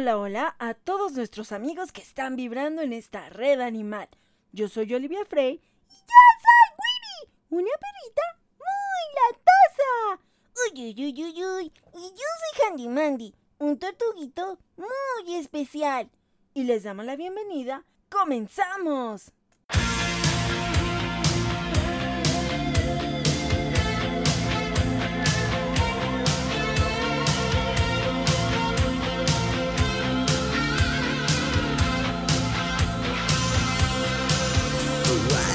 Hola, hola a todos nuestros amigos que están vibrando en esta red animal. Yo soy Olivia Frey y yo soy Winnie, una perrita muy latosa. Uy, uy, uy, uy, uy. Y yo soy Handy Mandy, un tortuguito muy especial. Y les damos la bienvenida. ¡Comenzamos! around.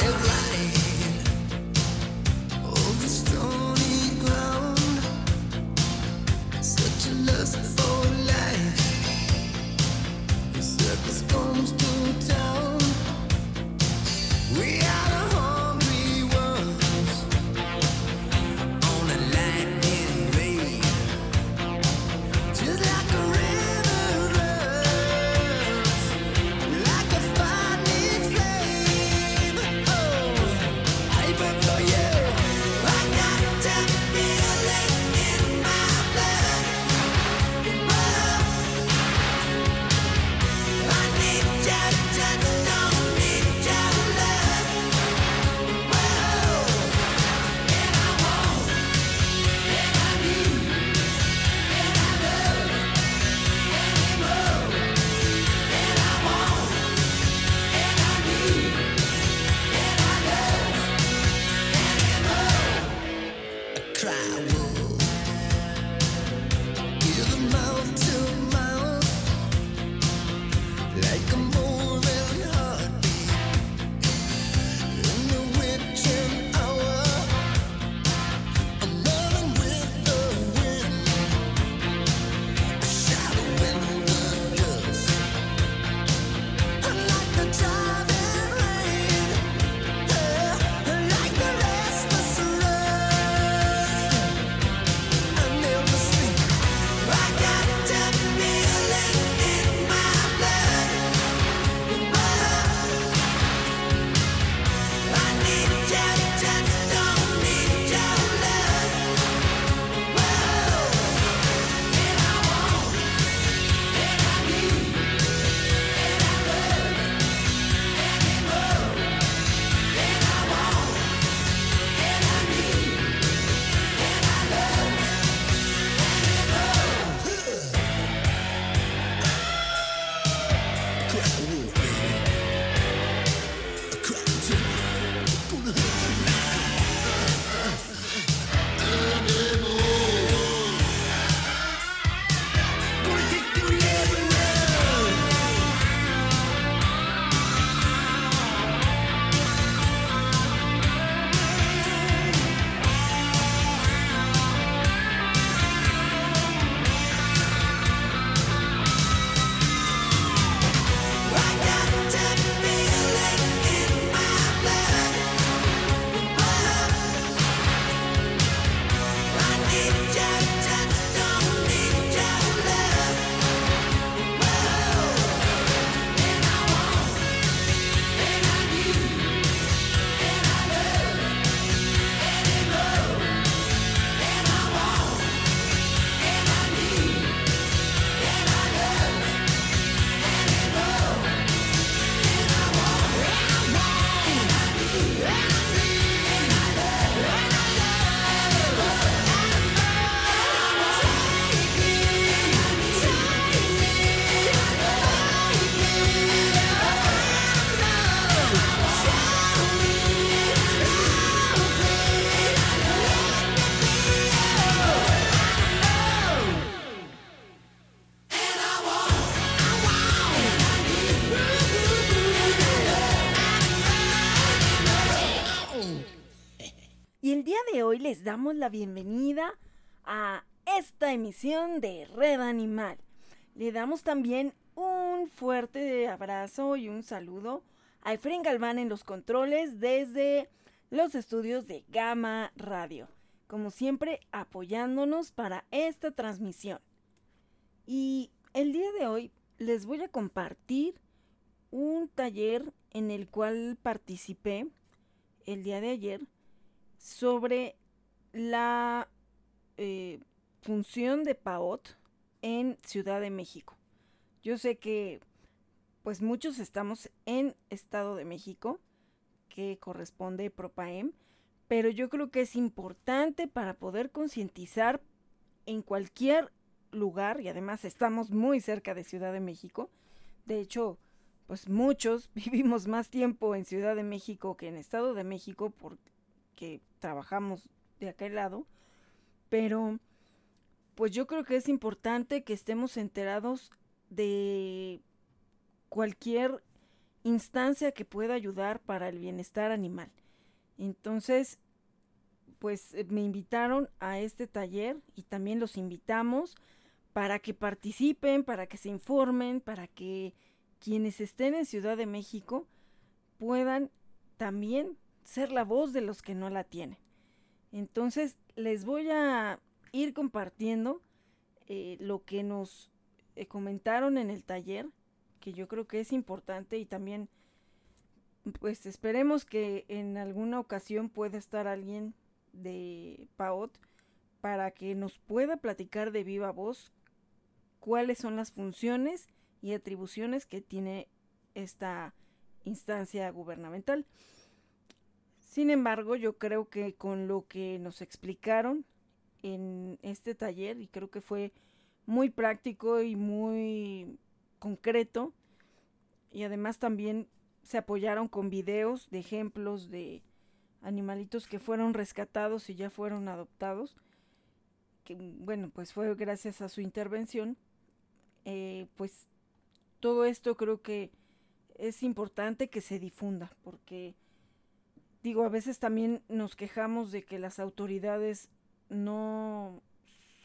Damos la bienvenida a esta emisión de Red Animal. Le damos también un fuerte abrazo y un saludo a Efren Galván en los controles desde los estudios de Gama Radio. Como siempre, apoyándonos para esta transmisión. Y el día de hoy les voy a compartir un taller en el cual participé el día de ayer sobre la eh, función de PAOT en Ciudad de México. Yo sé que pues muchos estamos en Estado de México, que corresponde Propaem, pero yo creo que es importante para poder concientizar en cualquier lugar, y además estamos muy cerca de Ciudad de México, de hecho, pues muchos vivimos más tiempo en Ciudad de México que en Estado de México porque trabajamos de aquel lado, pero pues yo creo que es importante que estemos enterados de cualquier instancia que pueda ayudar para el bienestar animal. Entonces, pues eh, me invitaron a este taller y también los invitamos para que participen, para que se informen, para que quienes estén en Ciudad de México puedan también ser la voz de los que no la tienen. Entonces, les voy a ir compartiendo eh, lo que nos eh, comentaron en el taller, que yo creo que es importante y también, pues esperemos que en alguna ocasión pueda estar alguien de PAOT para que nos pueda platicar de viva voz cuáles son las funciones y atribuciones que tiene esta instancia gubernamental. Sin embargo, yo creo que con lo que nos explicaron en este taller, y creo que fue muy práctico y muy concreto, y además también se apoyaron con videos de ejemplos de animalitos que fueron rescatados y ya fueron adoptados, que bueno, pues fue gracias a su intervención eh, pues todo esto creo que es importante que se difunda, porque digo, a veces también nos quejamos de que las autoridades no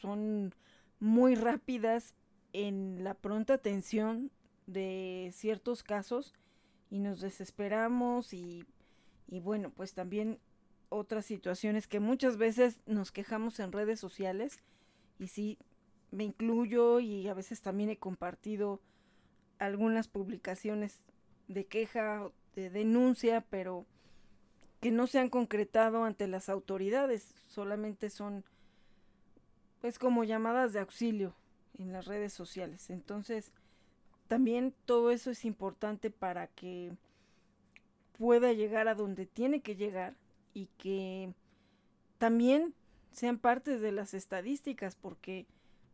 son muy rápidas en la pronta atención de ciertos casos y nos desesperamos y, y bueno, pues también otras situaciones que muchas veces nos quejamos en redes sociales y sí, me incluyo y a veces también he compartido algunas publicaciones de queja, de denuncia, pero que no se han concretado ante las autoridades, solamente son pues como llamadas de auxilio en las redes sociales. Entonces, también todo eso es importante para que pueda llegar a donde tiene que llegar y que también sean parte de las estadísticas, porque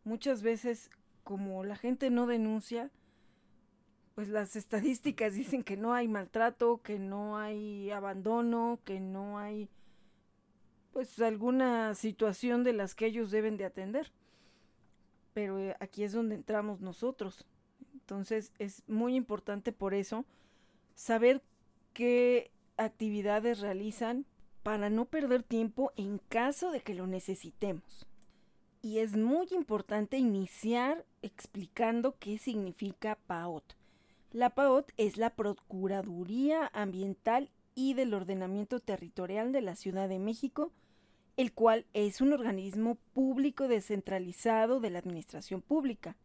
muchas veces como la gente no denuncia, pues las estadísticas dicen que no hay maltrato, que no hay abandono, que no hay pues alguna situación de las que ellos deben de atender. Pero eh, aquí es donde entramos nosotros. Entonces es muy importante por eso saber qué actividades realizan para no perder tiempo en caso de que lo necesitemos y es muy importante iniciar explicando qué significa PAOT. La PAOT es la Procuraduría Ambiental y del Ordenamiento Territorial de la Ciudad de México, el cual es un organismo público descentralizado de la administración pública.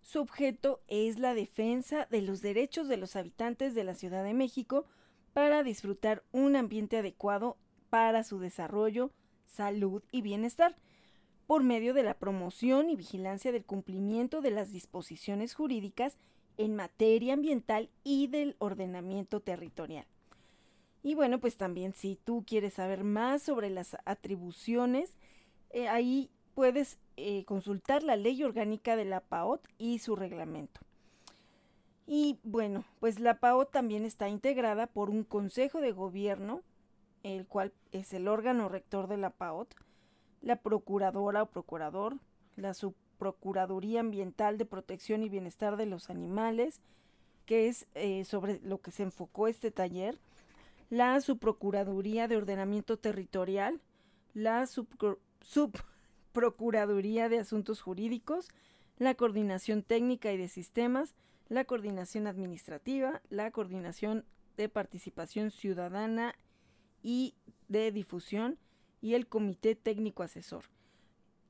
Su objeto es la defensa de los derechos de los habitantes de la Ciudad de México para disfrutar un ambiente adecuado para su desarrollo, salud y bienestar por medio de la promoción y vigilancia del cumplimiento de las disposiciones jurídicas en materia ambiental y del ordenamiento territorial. Y bueno, pues también si tú quieres saber más sobre las atribuciones, eh, ahí puedes eh, consultar la ley orgánica de la PAOT y su reglamento. Y bueno, pues la PAOT también está integrada por un consejo de gobierno, el cual es el órgano rector de la PAOT, la procuradora o procurador, la subprocuraduría ambiental de protección y bienestar de los animales, que es eh, sobre lo que se enfocó este taller, la subprocuraduría de ordenamiento territorial, la subprocuraduría de asuntos jurídicos, la coordinación técnica y de sistemas, la coordinación administrativa, la coordinación de participación ciudadana y de difusión, y el Comité Técnico Asesor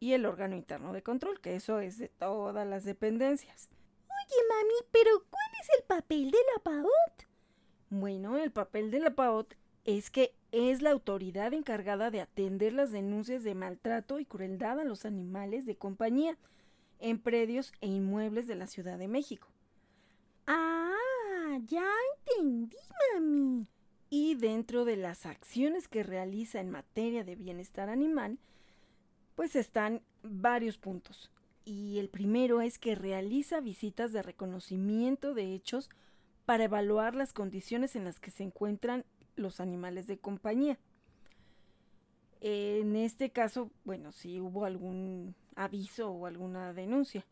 y el órgano interno de control, que eso es de todas las dependencias. Oye, mami, pero ¿cuál es el papel de la PAOT? Bueno, el papel de la PAOT es que es la autoridad encargada de atender las denuncias de maltrato y crueldad a los animales de compañía en predios e inmuebles de la Ciudad de México. Ah, ya entendí, mami. Y dentro de las acciones que realiza en materia de bienestar animal, pues están varios puntos. Y el primero es que realiza visitas de reconocimiento de hechos para evaluar las condiciones en las que se encuentran los animales de compañía. En este caso, bueno, si hubo algún aviso o alguna denuncia.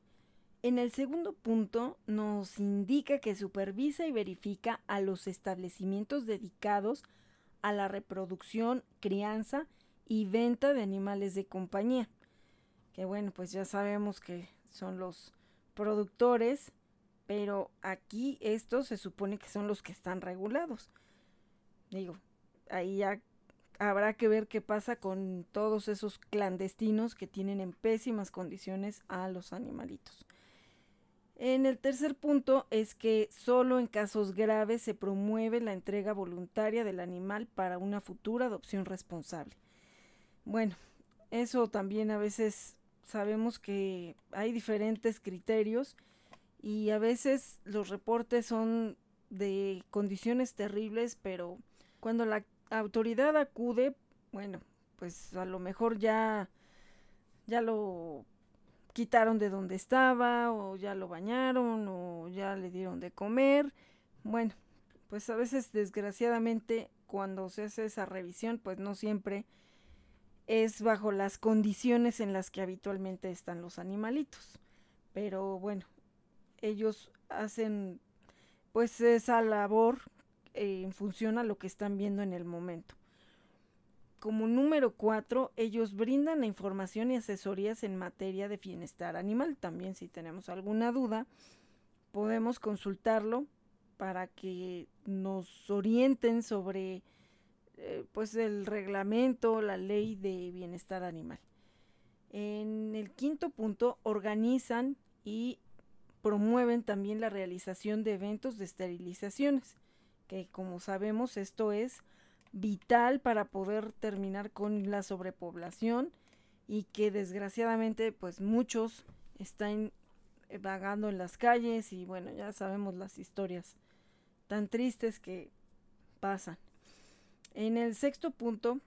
En el segundo punto nos indica que supervisa y verifica a los establecimientos dedicados a la reproducción, crianza y venta de animales de compañía. Que bueno, pues ya sabemos que son los productores, pero aquí estos se supone que son los que están regulados. Digo, ahí ya habrá que ver qué pasa con todos esos clandestinos que tienen en pésimas condiciones a los animalitos. En el tercer punto es que solo en casos graves se promueve la entrega voluntaria del animal para una futura adopción responsable. Bueno, eso también a veces sabemos que hay diferentes criterios y a veces los reportes son de condiciones terribles, pero cuando la autoridad acude, bueno, pues a lo mejor ya ya lo quitaron de donde estaba o ya lo bañaron o ya le dieron de comer. Bueno, pues a veces desgraciadamente cuando se hace esa revisión pues no siempre es bajo las condiciones en las que habitualmente están los animalitos. Pero bueno, ellos hacen pues esa labor en función a lo que están viendo en el momento como número cuatro, ellos brindan la información y asesorías en materia de bienestar animal. También si tenemos alguna duda, podemos consultarlo para que nos orienten sobre eh, pues el reglamento, la ley de bienestar animal. En el quinto punto, organizan y promueven también la realización de eventos de esterilizaciones, que como sabemos esto es vital para poder terminar con la sobrepoblación y que desgraciadamente pues muchos están vagando en las calles y bueno, ya sabemos las historias tan tristes que pasan. En el sexto punto,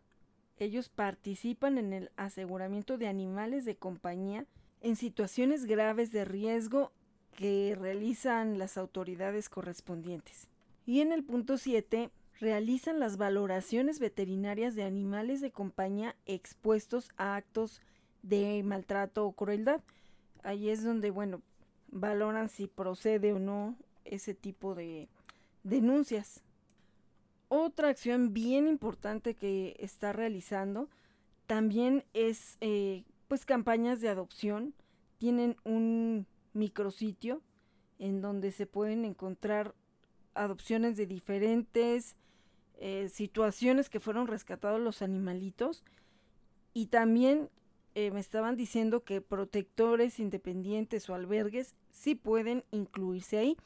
ellos participan en el aseguramiento de animales de compañía en situaciones graves de riesgo que realizan las autoridades correspondientes. Y en el punto 7, realizan las valoraciones veterinarias de animales de compañía expuestos a actos de maltrato o crueldad. Ahí es donde, bueno, valoran si procede o no ese tipo de denuncias. Otra acción bien importante que está realizando también es eh, pues campañas de adopción. Tienen un micrositio en donde se pueden encontrar adopciones de diferentes eh, situaciones que fueron rescatados los animalitos y también eh, me estaban diciendo que protectores independientes o albergues sí pueden incluirse ahí.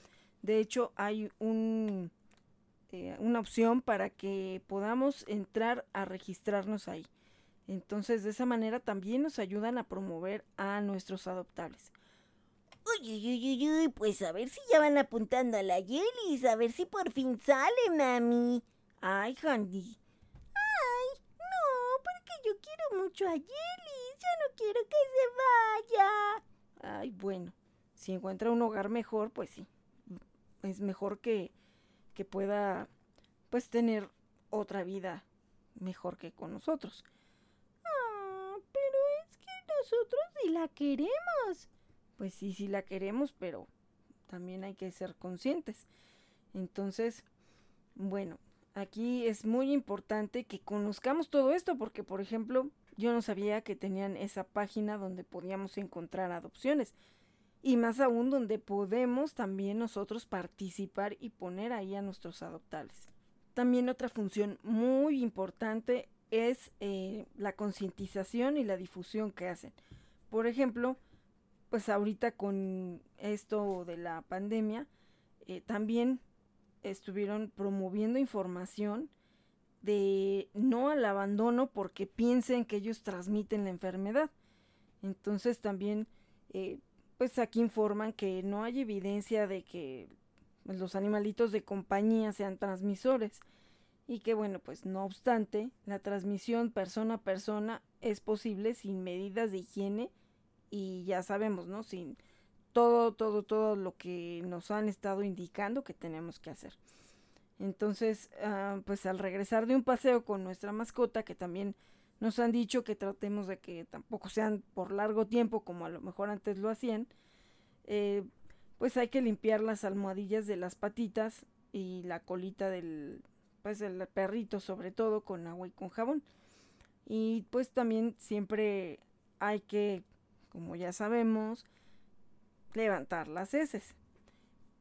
De hecho, hay un, eh, una opción para que podamos entrar a registrarnos ahí. Entonces, de esa manera también nos ayudan a promover a nuestros adoptables. Uy, uy, uy, uy, pues a ver si ya van apuntando a la Yelis, a ver si por fin sale, mami. Ay, Handy. Ay, no, porque yo quiero mucho a Yelis. Yo no quiero que se vaya. Ay, bueno, si encuentra un hogar mejor, pues sí. Es mejor que, que pueda, pues, tener otra vida mejor que con nosotros. Ah, pero es que nosotros sí la queremos. Pues sí, sí la queremos, pero también hay que ser conscientes. Entonces, bueno, aquí es muy importante que conozcamos todo esto porque, por ejemplo, yo no sabía que tenían esa página donde podíamos encontrar adopciones y más aún donde podemos también nosotros participar y poner ahí a nuestros adoptables. También otra función muy importante es eh, la concientización y la difusión que hacen. Por ejemplo, pues ahorita con esto de la pandemia, eh, también estuvieron promoviendo información de no al abandono porque piensen que ellos transmiten la enfermedad. Entonces también eh, pues aquí informan que no hay evidencia de que los animalitos de compañía sean transmisores y que bueno, pues no obstante, la transmisión persona a persona es posible sin medidas de higiene y ya sabemos, ¿no? Sin todo, todo, todo lo que nos han estado indicando que tenemos que hacer. Entonces, ah, pues al regresar de un paseo con nuestra mascota, que también nos han dicho que tratemos de que tampoco sean por largo tiempo como a lo mejor antes lo hacían, eh, pues hay que limpiar las almohadillas de las patitas y la colita del, pues el perrito sobre todo con agua y con jabón. Y pues también siempre hay que, como ya sabemos, levantar las heces.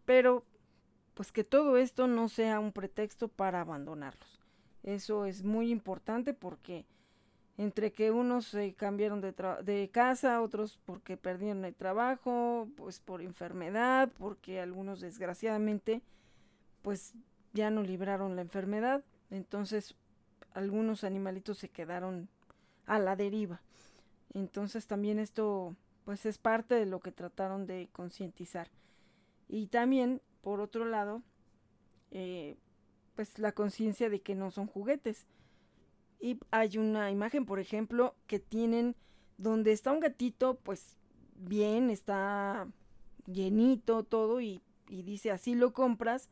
Pero pues que todo esto no sea un pretexto para abandonarlos. Eso es muy importante porque entre que unos se cambiaron de, casa, otros porque perdieron el trabajo, pues por enfermedad, porque algunos desgraciadamente pues ya no libraron la enfermedad, entonces algunos animalitos se quedaron a la deriva. Entonces también esto pues es parte de lo que trataron de concientizar. Y también, por otro lado, eh, pues la conciencia de que no son juguetes. Y hay una imagen, por ejemplo, que tienen donde está un gatito, pues bien, está llenito todo y, y dice así lo compras.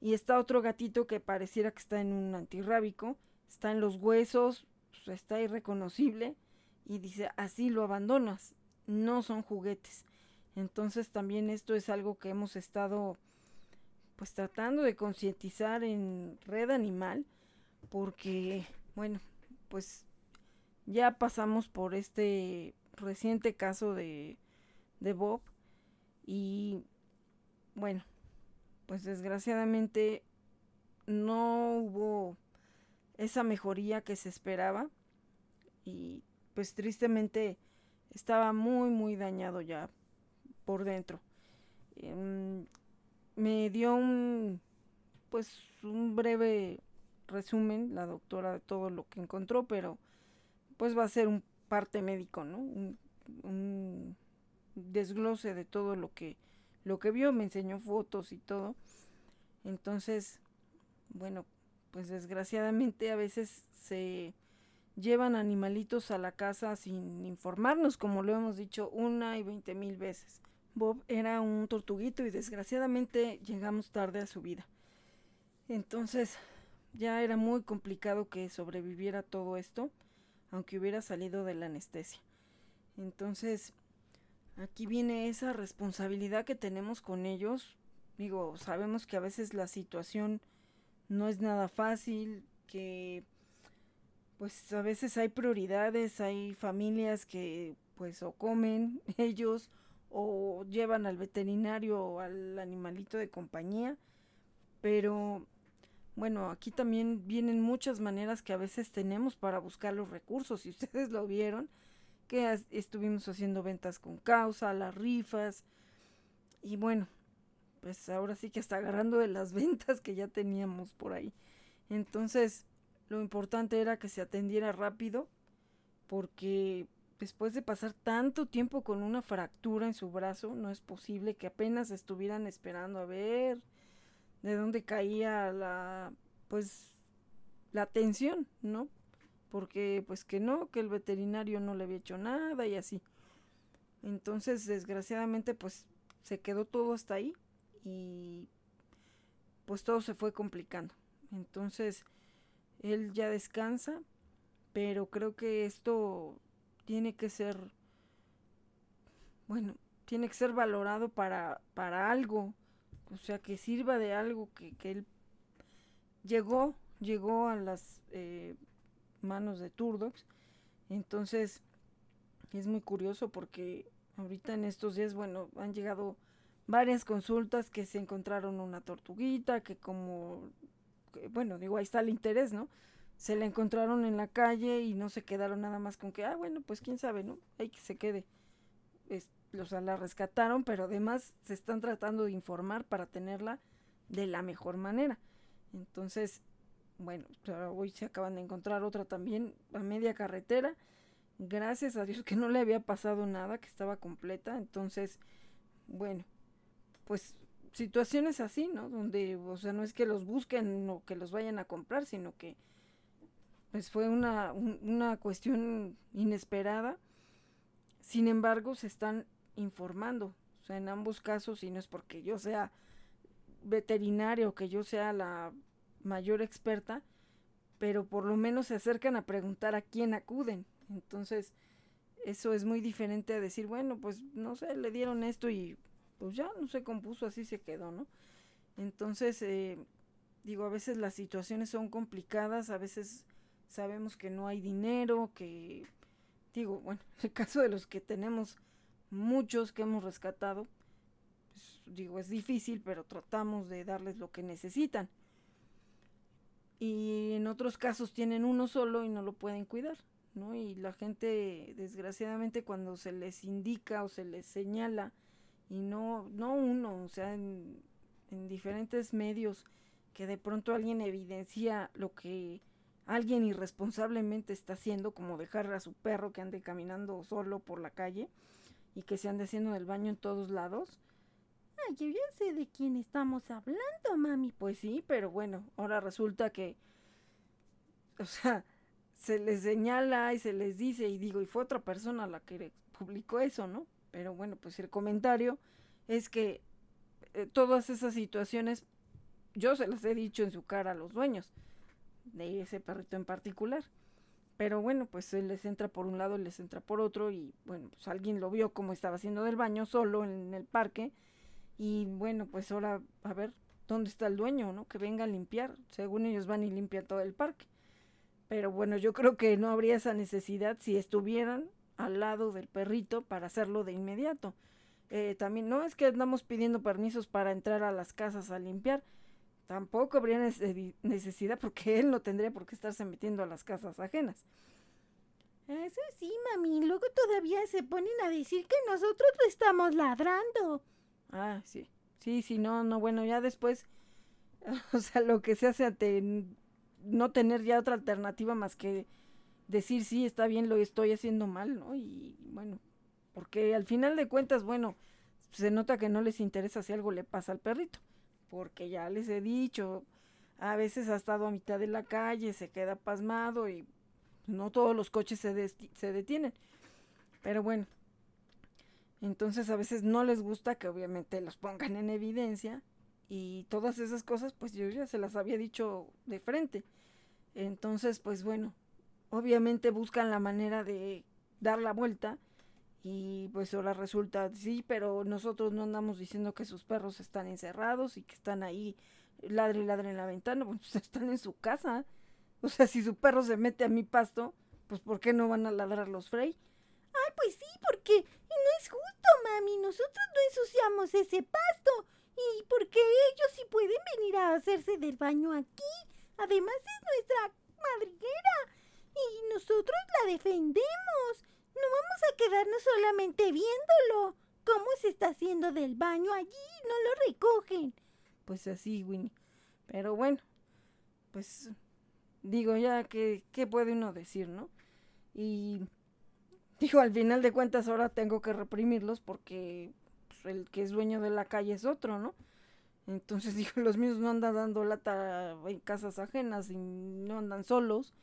Y está otro gatito que pareciera que está en un antirrábico, está en los huesos, pues, está irreconocible y dice así lo abandonas no son juguetes. Entonces también esto es algo que hemos estado pues tratando de concientizar en Red Animal porque bueno, pues ya pasamos por este reciente caso de, de Bob y bueno, pues desgraciadamente no hubo esa mejoría que se esperaba y pues tristemente estaba muy, muy dañado ya por dentro. Em, me dio un, pues, un breve resumen la doctora de todo lo que encontró, pero pues va a ser un parte médico, ¿no? Un, un desglose de todo lo que lo que vio, me enseñó fotos y todo. Entonces, bueno, pues desgraciadamente a veces se llevan animalitos a la casa sin informarnos, como lo hemos dicho una y veinte mil veces. Bob era un tortuguito y desgraciadamente llegamos tarde a su vida. Entonces ya era muy complicado que sobreviviera todo esto, aunque hubiera salido de la anestesia. Entonces, aquí viene esa responsabilidad que tenemos con ellos. Digo, sabemos que a veces la situación no es nada fácil, que pues a veces hay prioridades, hay familias que pues o comen ellos o llevan al veterinario o al animalito de compañía, pero bueno, aquí también vienen muchas maneras que a veces tenemos para buscar los recursos, si ustedes lo vieron, que estuvimos haciendo ventas con causa, las rifas, y bueno, pues ahora sí que está agarrando de las ventas que ya teníamos por ahí. Entonces, lo importante era que se atendiera rápido porque después de pasar tanto tiempo con una fractura en su brazo, no es posible que apenas estuvieran esperando a ver de dónde caía la pues la tensión, ¿no? Porque pues que no, que el veterinario no le había hecho nada y así. Entonces, desgraciadamente pues se quedó todo hasta ahí y pues todo se fue complicando. Entonces, él ya descansa, pero creo que esto tiene que ser, bueno, tiene que ser valorado para, para algo, o sea, que sirva de algo, que, que él llegó, llegó a las eh, manos de Turdox, entonces es muy curioso porque ahorita en estos días, bueno, han llegado varias consultas que se encontraron una tortuguita, que como bueno, digo, ahí está el interés, ¿no? Se la encontraron en la calle y no se quedaron nada más con que, ah, bueno, pues quién sabe, ¿no? Hay que se quede. O sea, la rescataron, pero además se están tratando de informar para tenerla de la mejor manera. Entonces, bueno, hoy se acaban de encontrar otra también a media carretera. Gracias a Dios que no le había pasado nada, que estaba completa. Entonces, bueno, pues situaciones así, ¿no? Donde, o sea, no es que los busquen o que los vayan a comprar, sino que pues fue una, una cuestión inesperada. Sin embargo, se están informando. O sea, en ambos casos, y no es porque yo sea veterinario, que yo sea la mayor experta, pero por lo menos se acercan a preguntar a quién acuden. Entonces, eso es muy diferente a decir, bueno, pues no sé, le dieron esto y pues ya no se compuso, así se quedó, ¿no? Entonces, eh, digo, a veces las situaciones son complicadas, a veces sabemos que no hay dinero, que, digo, bueno, el caso de los que tenemos muchos que hemos rescatado, pues, digo, es difícil, pero tratamos de darles lo que necesitan. Y en otros casos tienen uno solo y no lo pueden cuidar, ¿no? Y la gente, desgraciadamente, cuando se les indica o se les señala, y no, no uno, o sea, en, en diferentes medios, que de pronto alguien evidencia lo que alguien irresponsablemente está haciendo, como dejar a su perro que ande caminando solo por la calle y que se ande haciendo el baño en todos lados. Ay, yo ya sé de quién estamos hablando, mami. Pues sí, pero bueno, ahora resulta que, o sea, se les señala y se les dice y digo, y fue otra persona la que publicó eso, ¿no? Pero bueno, pues el comentario es que eh, todas esas situaciones yo se las he dicho en su cara a los dueños de ese perrito en particular. Pero bueno, pues él les entra por un lado, les entra por otro y bueno, pues alguien lo vio como estaba haciendo del baño solo en el parque y bueno, pues ahora a ver dónde está el dueño, ¿no? Que venga a limpiar. Según ellos van y limpian todo el parque. Pero bueno, yo creo que no habría esa necesidad si estuvieran al lado del perrito para hacerlo de inmediato. Eh, también no es que andamos pidiendo permisos para entrar a las casas a limpiar, Tampoco habría necesidad porque él no tendría por qué estarse metiendo a las casas ajenas. Eso sí, mami. Luego todavía se ponen a decir que nosotros lo estamos ladrando. Ah, sí. Sí, sí, no, no, bueno, ya después, o sea, lo que se hace ante no tener ya otra alternativa más que decir sí, está bien, lo estoy haciendo mal, ¿no? Y bueno, porque al final de cuentas, bueno, se nota que no les interesa si algo le pasa al perrito porque ya les he dicho, a veces ha estado a mitad de la calle, se queda pasmado y no todos los coches se, se detienen. Pero bueno, entonces a veces no les gusta que obviamente los pongan en evidencia y todas esas cosas pues yo ya se las había dicho de frente. Entonces pues bueno, obviamente buscan la manera de dar la vuelta y pues ahora resulta, sí, pero nosotros no andamos diciendo que sus perros están encerrados y que están ahí ladre y ladre en la ventana, pues están en su casa. O sea, si su perro se mete a mi pasto, pues ¿por qué no van a ladrar los Frey? Ay, pues sí, porque no es justo, mami. Nosotros no ensuciamos ese pasto. Y porque ellos sí pueden venir a hacerse del baño aquí. Además es nuestra madriguera. Y nosotros la defendemos. No vamos a quedarnos solamente viéndolo. ¿Cómo se está haciendo del baño allí? No lo recogen. Pues así, Winnie. Pero bueno, pues digo ya que qué puede uno decir, ¿no? Y digo, al final de cuentas ahora tengo que reprimirlos porque pues, el que es dueño de la calle es otro, ¿no? Entonces digo, los míos no andan dando lata en casas ajenas y no andan solos.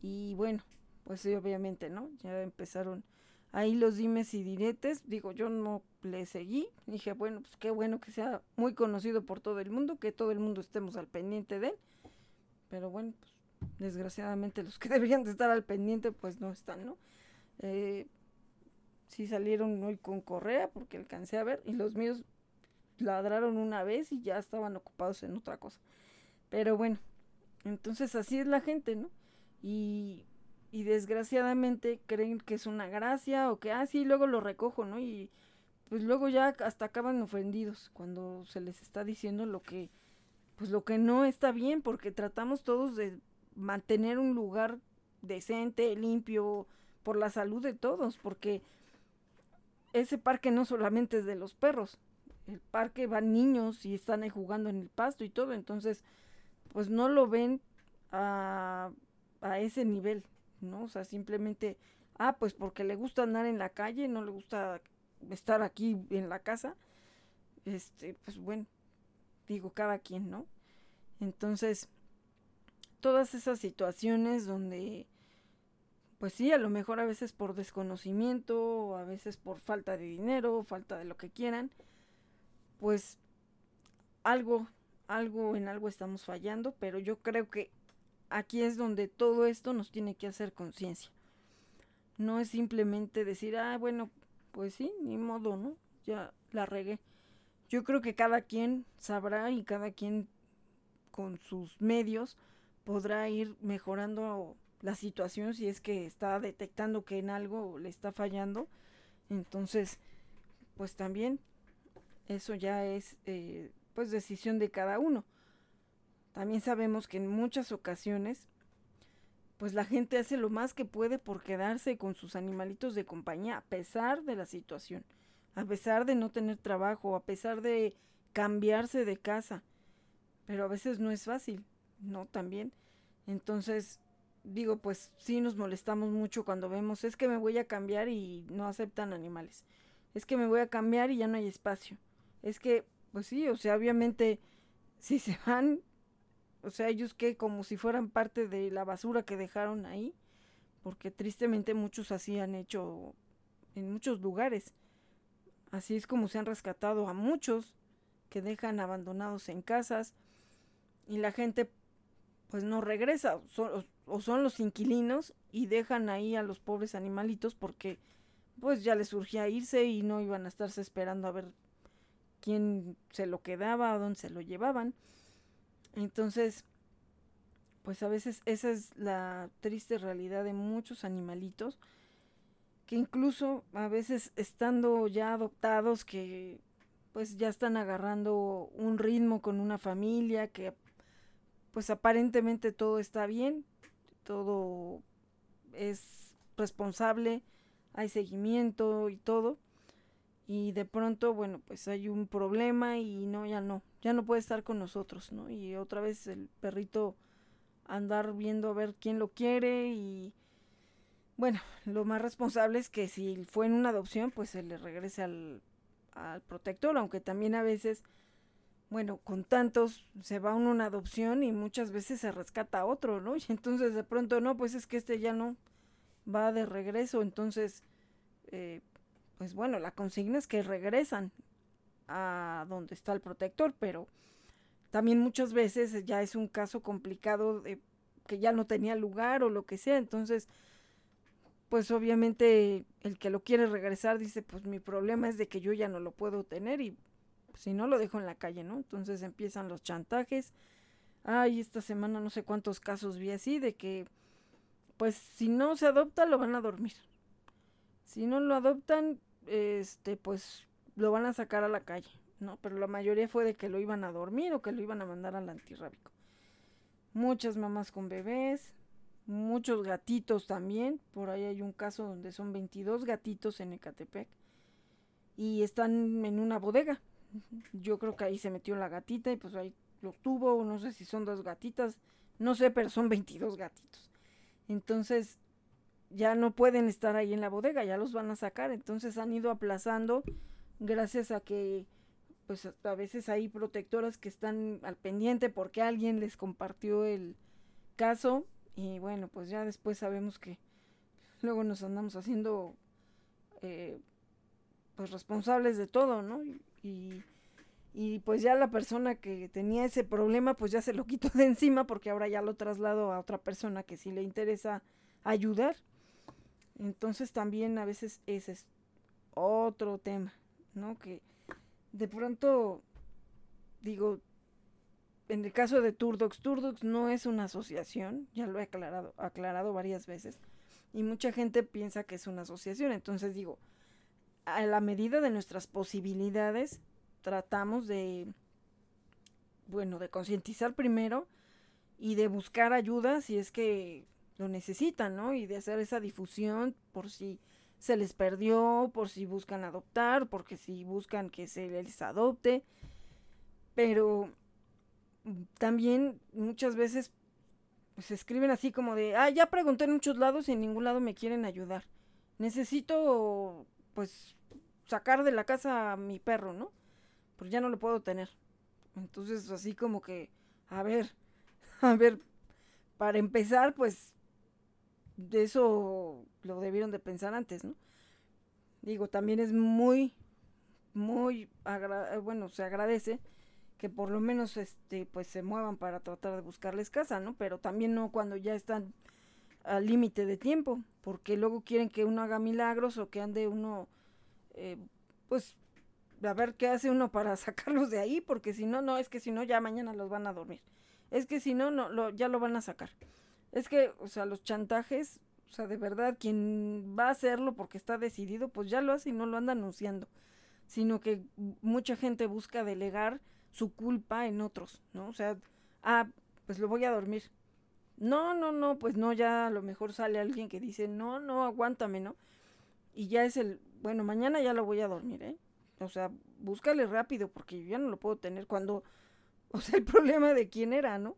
Y bueno, pues sí, obviamente, ¿no? Ya empezaron ahí los dimes y diretes. Digo, yo no le seguí. Dije, bueno, pues qué bueno que sea muy conocido por todo el mundo, que todo el mundo estemos al pendiente de él. Pero bueno, pues desgraciadamente los que deberían de estar al pendiente, pues no están, ¿no? Eh, sí salieron hoy con correa porque alcancé a ver y los míos ladraron una vez y ya estaban ocupados en otra cosa. Pero bueno, entonces así es la gente, ¿no? Y y desgraciadamente creen que es una gracia o que, ah, sí, luego lo recojo, ¿no? Y pues luego ya hasta acaban ofendidos cuando se les está diciendo lo que, pues lo que no está bien, porque tratamos todos de mantener un lugar decente, limpio, por la salud de todos, porque ese parque no solamente es de los perros, el parque van niños y están ahí jugando en el pasto y todo, entonces pues no lo ven a, a ese nivel, ¿no? O sea, simplemente, ah, pues porque le gusta andar en la calle, no le gusta estar aquí en la casa, este, pues bueno, digo, cada quien, ¿no? Entonces, todas esas situaciones donde, pues sí, a lo mejor a veces por desconocimiento, a veces por falta de dinero, falta de lo que quieran, pues algo, algo en algo estamos fallando, pero yo creo que aquí es donde todo esto nos tiene que hacer conciencia. No es simplemente decir, ah, bueno, pues sí, ni modo, ¿no? Ya la regué. Yo creo que cada quien sabrá y cada quien con sus medios podrá ir mejorando la situación si es que está detectando que en algo le está fallando. Entonces, pues también eso ya es eh, pues decisión de cada uno. También sabemos que en muchas ocasiones pues la gente hace lo más que puede por quedarse con sus animalitos de compañía a pesar de la situación, a pesar de no tener trabajo, a pesar de cambiarse de casa. Pero a veces no es fácil, ¿no? También. Entonces, digo, pues sí nos molestamos mucho cuando vemos, es que me voy a cambiar y no aceptan animales. Es que me voy a cambiar y ya no hay espacio. Es que, pues sí, o sea, obviamente, si se van, o sea, ellos que como si fueran parte de la basura que dejaron ahí, porque tristemente muchos así han hecho en muchos lugares. Así es como se han rescatado a muchos que dejan abandonados en casas y la gente pues no regresa o son los inquilinos y dejan ahí a los pobres animalitos porque pues ya les surgía irse y no iban a estarse esperando a ver quién se lo quedaba, a dónde se lo llevaban. Entonces, pues a veces esa es la triste realidad de muchos animalitos que incluso a veces estando ya adoptados que pues ya están agarrando un ritmo con una familia que pues aparentemente todo está bien, todo es responsable, hay seguimiento y todo, y de pronto, bueno, pues hay un problema y no, ya no, ya no puede estar con nosotros, ¿no? Y otra vez el perrito andar viendo a ver quién lo quiere y bueno, lo más responsable es que si fue en una adopción, pues se le regrese al, al protector, aunque también a veces, bueno, con tantos se va uno a una adopción y muchas veces se rescata a otro, ¿no? Y entonces de pronto no, pues es que este ya no va de regreso, entonces eh, pues bueno, la consigna es que regresan a donde está el protector, pero también muchas veces ya es un caso complicado de que ya no tenía lugar o lo que sea, entonces pues obviamente el que lo quiere regresar dice, pues mi problema es de que yo ya no lo puedo tener y si no lo dejo en la calle, ¿no? Entonces empiezan los chantajes. Ay, esta semana no sé cuántos casos vi así de que pues si no se adopta lo van a dormir. Si no lo adoptan, este, pues lo van a sacar a la calle, ¿no? Pero la mayoría fue de que lo iban a dormir o que lo iban a mandar al antirrábico. Muchas mamás con bebés, muchos gatitos también. Por ahí hay un caso donde son 22 gatitos en Ecatepec y están en una bodega. Yo creo que ahí se metió la gatita y pues ahí lo tuvo, no sé si son dos gatitas, no sé, pero son 22 gatitos. Entonces, ya no pueden estar ahí en la bodega, ya los van a sacar, entonces han ido aplazando gracias a que pues a veces hay protectoras que están al pendiente porque alguien les compartió el caso. Y bueno, pues ya después sabemos que luego nos andamos haciendo eh, pues responsables de todo, ¿no? Y, y pues ya la persona que tenía ese problema pues ya se lo quitó de encima porque ahora ya lo traslado a otra persona que sí le interesa ayudar entonces también a veces ese es otro tema, ¿no? Que de pronto, digo, en el caso de Turdox, Turdox no es una asociación, ya lo he aclarado, aclarado varias veces, y mucha gente piensa que es una asociación, entonces digo, a la medida de nuestras posibilidades, tratamos de, bueno, de concientizar primero y de buscar ayuda si es que lo necesitan, ¿no? Y de hacer esa difusión por si se les perdió, por si buscan adoptar, porque si buscan que se les adopte. Pero también muchas veces pues escriben así como de, ah, ya pregunté en muchos lados y en ningún lado me quieren ayudar. Necesito pues sacar de la casa a mi perro, ¿no? pues ya no lo puedo tener. Entonces, así como que, a ver, a ver, para empezar, pues eso lo debieron de pensar antes, ¿no? Digo, también es muy, muy, bueno, se agradece que por lo menos, este, pues se muevan para tratar de buscarles casa, ¿no? Pero también no cuando ya están al límite de tiempo, porque luego quieren que uno haga milagros o que ande uno, eh, pues, a ver qué hace uno para sacarlos de ahí, porque si no, no, es que si no, ya mañana los van a dormir. Es que si no, no, lo, ya lo van a sacar. Es que, o sea, los chantajes, o sea, de verdad, quien va a hacerlo porque está decidido, pues ya lo hace y no lo anda anunciando. Sino que mucha gente busca delegar su culpa en otros, ¿no? O sea, ah, pues lo voy a dormir. No, no, no, pues no, ya a lo mejor sale alguien que dice, no, no, aguántame, ¿no? Y ya es el, bueno, mañana ya lo voy a dormir, ¿eh? O sea, búscale rápido porque yo ya no lo puedo tener cuando, o sea, el problema de quién era, ¿no?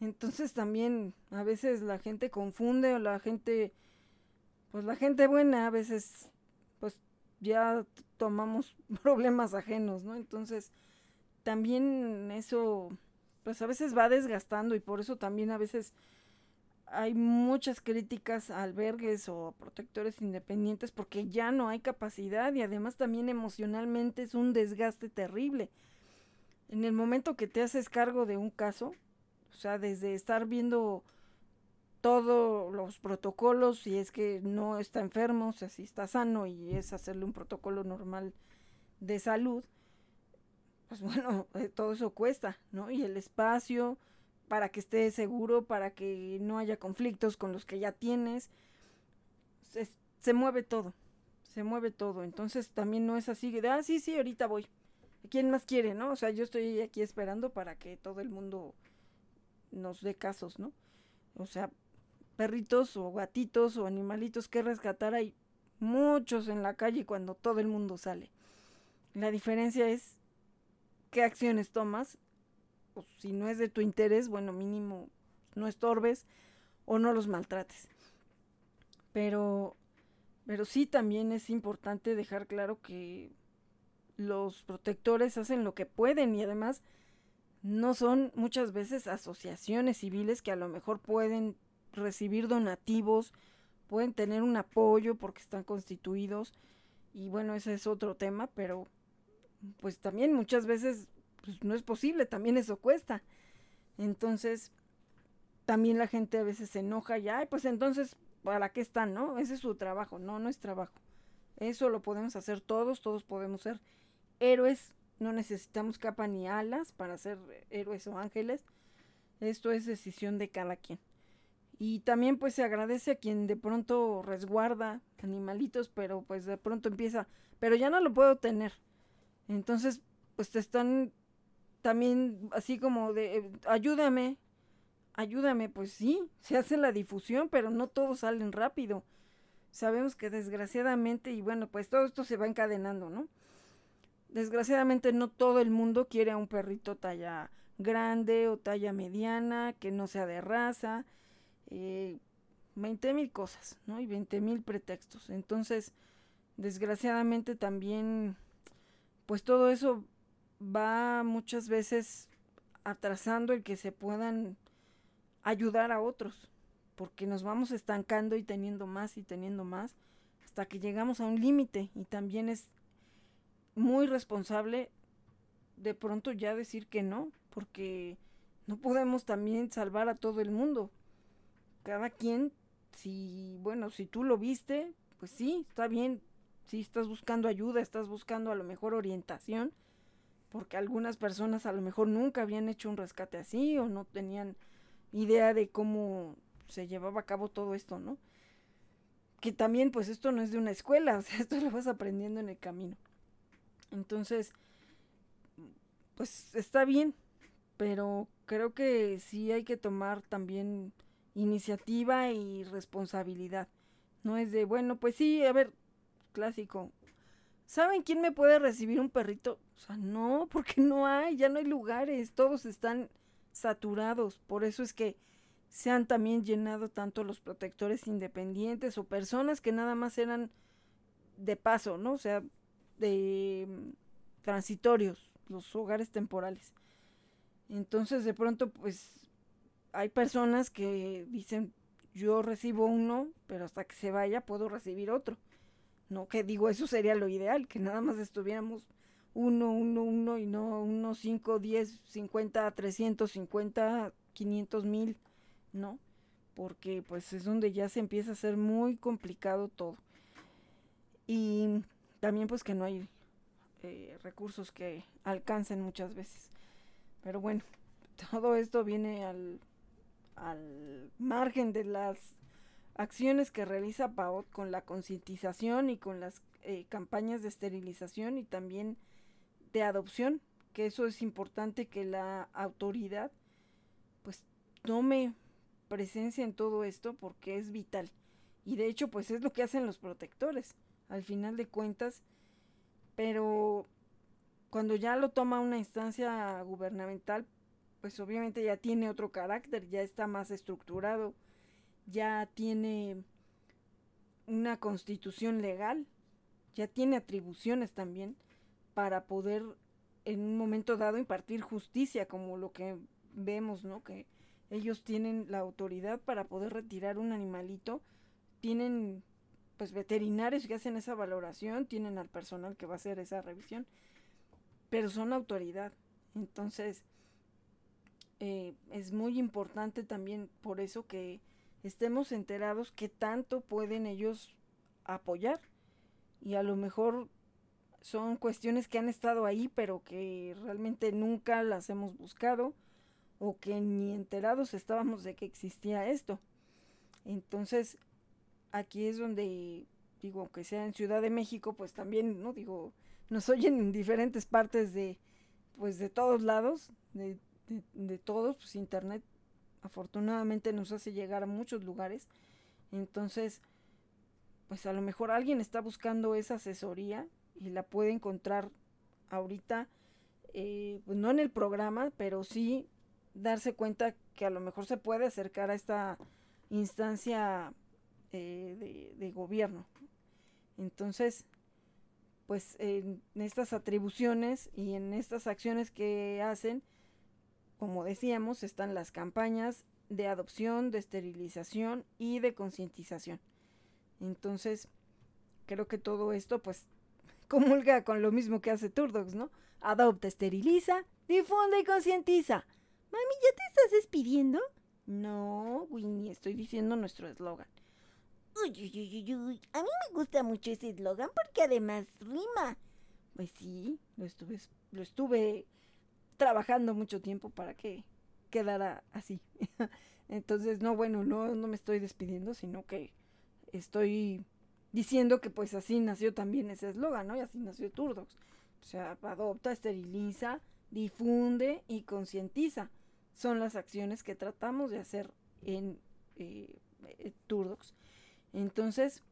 Entonces también a veces la gente confunde o la gente, pues la gente buena a veces, pues ya tomamos problemas ajenos, ¿no? Entonces también eso, pues a veces va desgastando y por eso también a veces hay muchas críticas a albergues o protectores independientes porque ya no hay capacidad y además también emocionalmente es un desgaste terrible. En el momento que te haces cargo de un caso, o sea, desde estar viendo todos los protocolos, si es que no está enfermo, o sea, si está sano y es hacerle un protocolo normal de salud, pues bueno, eh, todo eso cuesta, ¿no? Y el espacio para que esté seguro, para que no haya conflictos con los que ya tienes, se, se mueve todo, se mueve todo. Entonces también no es así de, ah, sí, sí, ahorita voy. ¿Quién más quiere, no? O sea, yo estoy aquí esperando para que todo el mundo nos dé casos, ¿no? O sea, perritos o gatitos o animalitos que rescatar hay muchos en la calle cuando todo el mundo sale. La diferencia es qué acciones tomas, o si no es de tu interés, bueno, mínimo no estorbes o no los maltrates. Pero, pero sí también es importante dejar claro que los protectores hacen lo que pueden y además no son muchas veces asociaciones civiles que a lo mejor pueden recibir donativos, pueden tener un apoyo porque están constituidos y bueno, ese es otro tema, pero pues también muchas veces pues, no es posible, también eso cuesta. Entonces, también la gente a veces se enoja y, ay, pues entonces, ¿para qué están, no? Ese es su trabajo, no, no es trabajo. Eso lo podemos hacer todos, todos podemos ser héroes no necesitamos capa ni alas para ser héroes o ángeles. Esto es decisión de cada quien. Y también pues se agradece a quien de pronto resguarda animalitos, pero pues de pronto empieza, pero ya no lo puedo tener. Entonces pues te están también así como de, eh, ayúdame, ayúdame, pues sí, se hace la difusión, pero no todos salen rápido. Sabemos que desgraciadamente, y bueno, pues todo esto se va encadenando, ¿no? Desgraciadamente no todo el mundo quiere a un perrito talla grande o talla mediana, que no sea de raza, eh, 20 mil cosas, ¿no? Y 20 mil pretextos. Entonces, desgraciadamente también, pues todo eso va muchas veces atrasando el que se puedan ayudar a otros, porque nos vamos estancando y teniendo más y teniendo más hasta que llegamos a un límite y también es muy responsable de pronto ya decir que no, porque no podemos también salvar a todo el mundo. Cada quien, si, bueno, si tú lo viste, pues sí, está bien. Si estás buscando ayuda, estás buscando a lo mejor orientación, porque algunas personas a lo mejor nunca habían hecho un rescate así o no tenían idea de cómo se llevaba a cabo todo esto, ¿no? Que también, pues esto no es de una escuela, o sea, esto lo vas aprendiendo en el camino. Entonces, pues está bien, pero creo que sí hay que tomar también iniciativa y responsabilidad. No es de, bueno, pues sí, a ver, clásico. ¿Saben quién me puede recibir un perrito? O sea, no, porque no hay, ya no hay lugares, todos están saturados. Por eso es que se han también llenado tanto los protectores independientes o personas que nada más eran de paso, ¿no? O sea, de mm, transitorios, los hogares temporales. Entonces de pronto pues hay personas que dicen yo recibo uno, pero hasta que se vaya puedo recibir otro. No, que digo, eso sería lo ideal, que nada más estuviéramos uno, uno, uno y no uno, cinco, diez, cincuenta, trescientos, cincuenta, quinientos mil, ¿no? Porque pues es donde ya se empieza a hacer muy complicado todo. Y también pues que no hay eh, recursos que alcancen muchas veces. Pero bueno, todo esto viene al, al margen de las acciones que realiza PAOT con la concientización y con las eh, campañas de esterilización y también de adopción, que eso es importante que la autoridad pues tome presencia en todo esto porque es vital. Y de hecho pues es lo que hacen los protectores, al final de cuentas, pero cuando ya lo toma una instancia gubernamental, pues obviamente ya tiene otro carácter, ya está más estructurado, ya tiene una constitución legal, ya tiene atribuciones también para poder en un momento dado impartir justicia, como lo que vemos, ¿no? Que ellos tienen la autoridad para poder retirar un animalito, tienen pues veterinarios que hacen esa valoración, tienen al personal que va a hacer esa revisión, pero son autoridad. Entonces, eh, es muy importante también por eso que estemos enterados que tanto pueden ellos apoyar y a lo mejor son cuestiones que han estado ahí pero que realmente nunca las hemos buscado o que ni enterados estábamos de que existía esto. Entonces, aquí es donde digo, aunque sea en Ciudad de México, pues también, no digo, nos oyen en diferentes partes de pues de todos lados, de de, todos, pues internet afortunadamente nos hace llegar a muchos lugares. Entonces, pues a lo mejor alguien está buscando esa asesoría y la puede encontrar ahorita, eh, pues no en el programa, pero sí darse cuenta que a lo mejor se puede acercar a esta instancia eh, de, gobierno. Entonces, pues en estas atribuciones y en estas acciones que hacen, como decíamos, están las campañas de adopción, de esterilización y de concientización. Entonces, creo que todo esto pues comulga con lo mismo que hace Turdox, ¿no? Adopta, esteriliza, difunde y concientiza. Mami, ¿ya te estás despidiendo? No, Winnie, estoy diciendo nuestro eslogan. A mí me gusta mucho ese eslogan porque además rima. Pues sí, lo estuve, lo estuve trabajando mucho tiempo para que quedara así. Entonces, no, bueno, no, no me estoy despidiendo, sino que estoy diciendo que pues así nació también ese eslogan, ¿no? Y así nació Turdox. O sea, adopta, esteriliza, difunde y concientiza. Son las acciones que tratamos de hacer en eh, eh, Turdox. Entonces,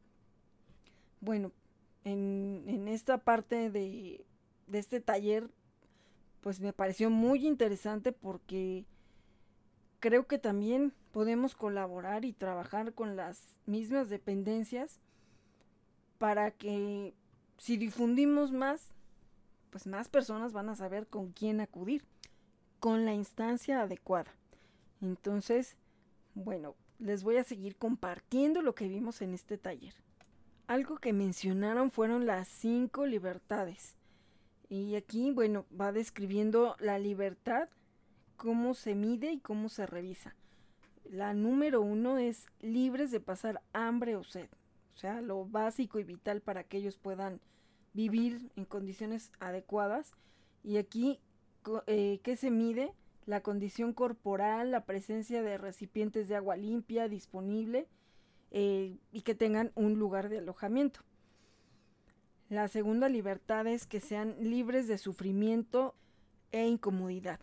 bueno, en, en esta parte de, de este taller pues me pareció muy interesante porque creo que también podemos colaborar y trabajar con las mismas dependencias para que si difundimos más, pues más personas van a saber con quién acudir, con la instancia adecuada. Entonces, bueno, les voy a seguir compartiendo lo que vimos en este taller. Algo que mencionaron fueron las cinco libertades. Y aquí, bueno, va describiendo la libertad, cómo se mide y cómo se revisa. La número uno es libres de pasar hambre o sed. O sea, lo básico y vital para que ellos puedan vivir en condiciones adecuadas. Y aquí, eh, ¿qué se mide? La condición corporal, la presencia de recipientes de agua limpia disponible eh, y que tengan un lugar de alojamiento. La segunda libertad es que sean libres de sufrimiento e incomodidad.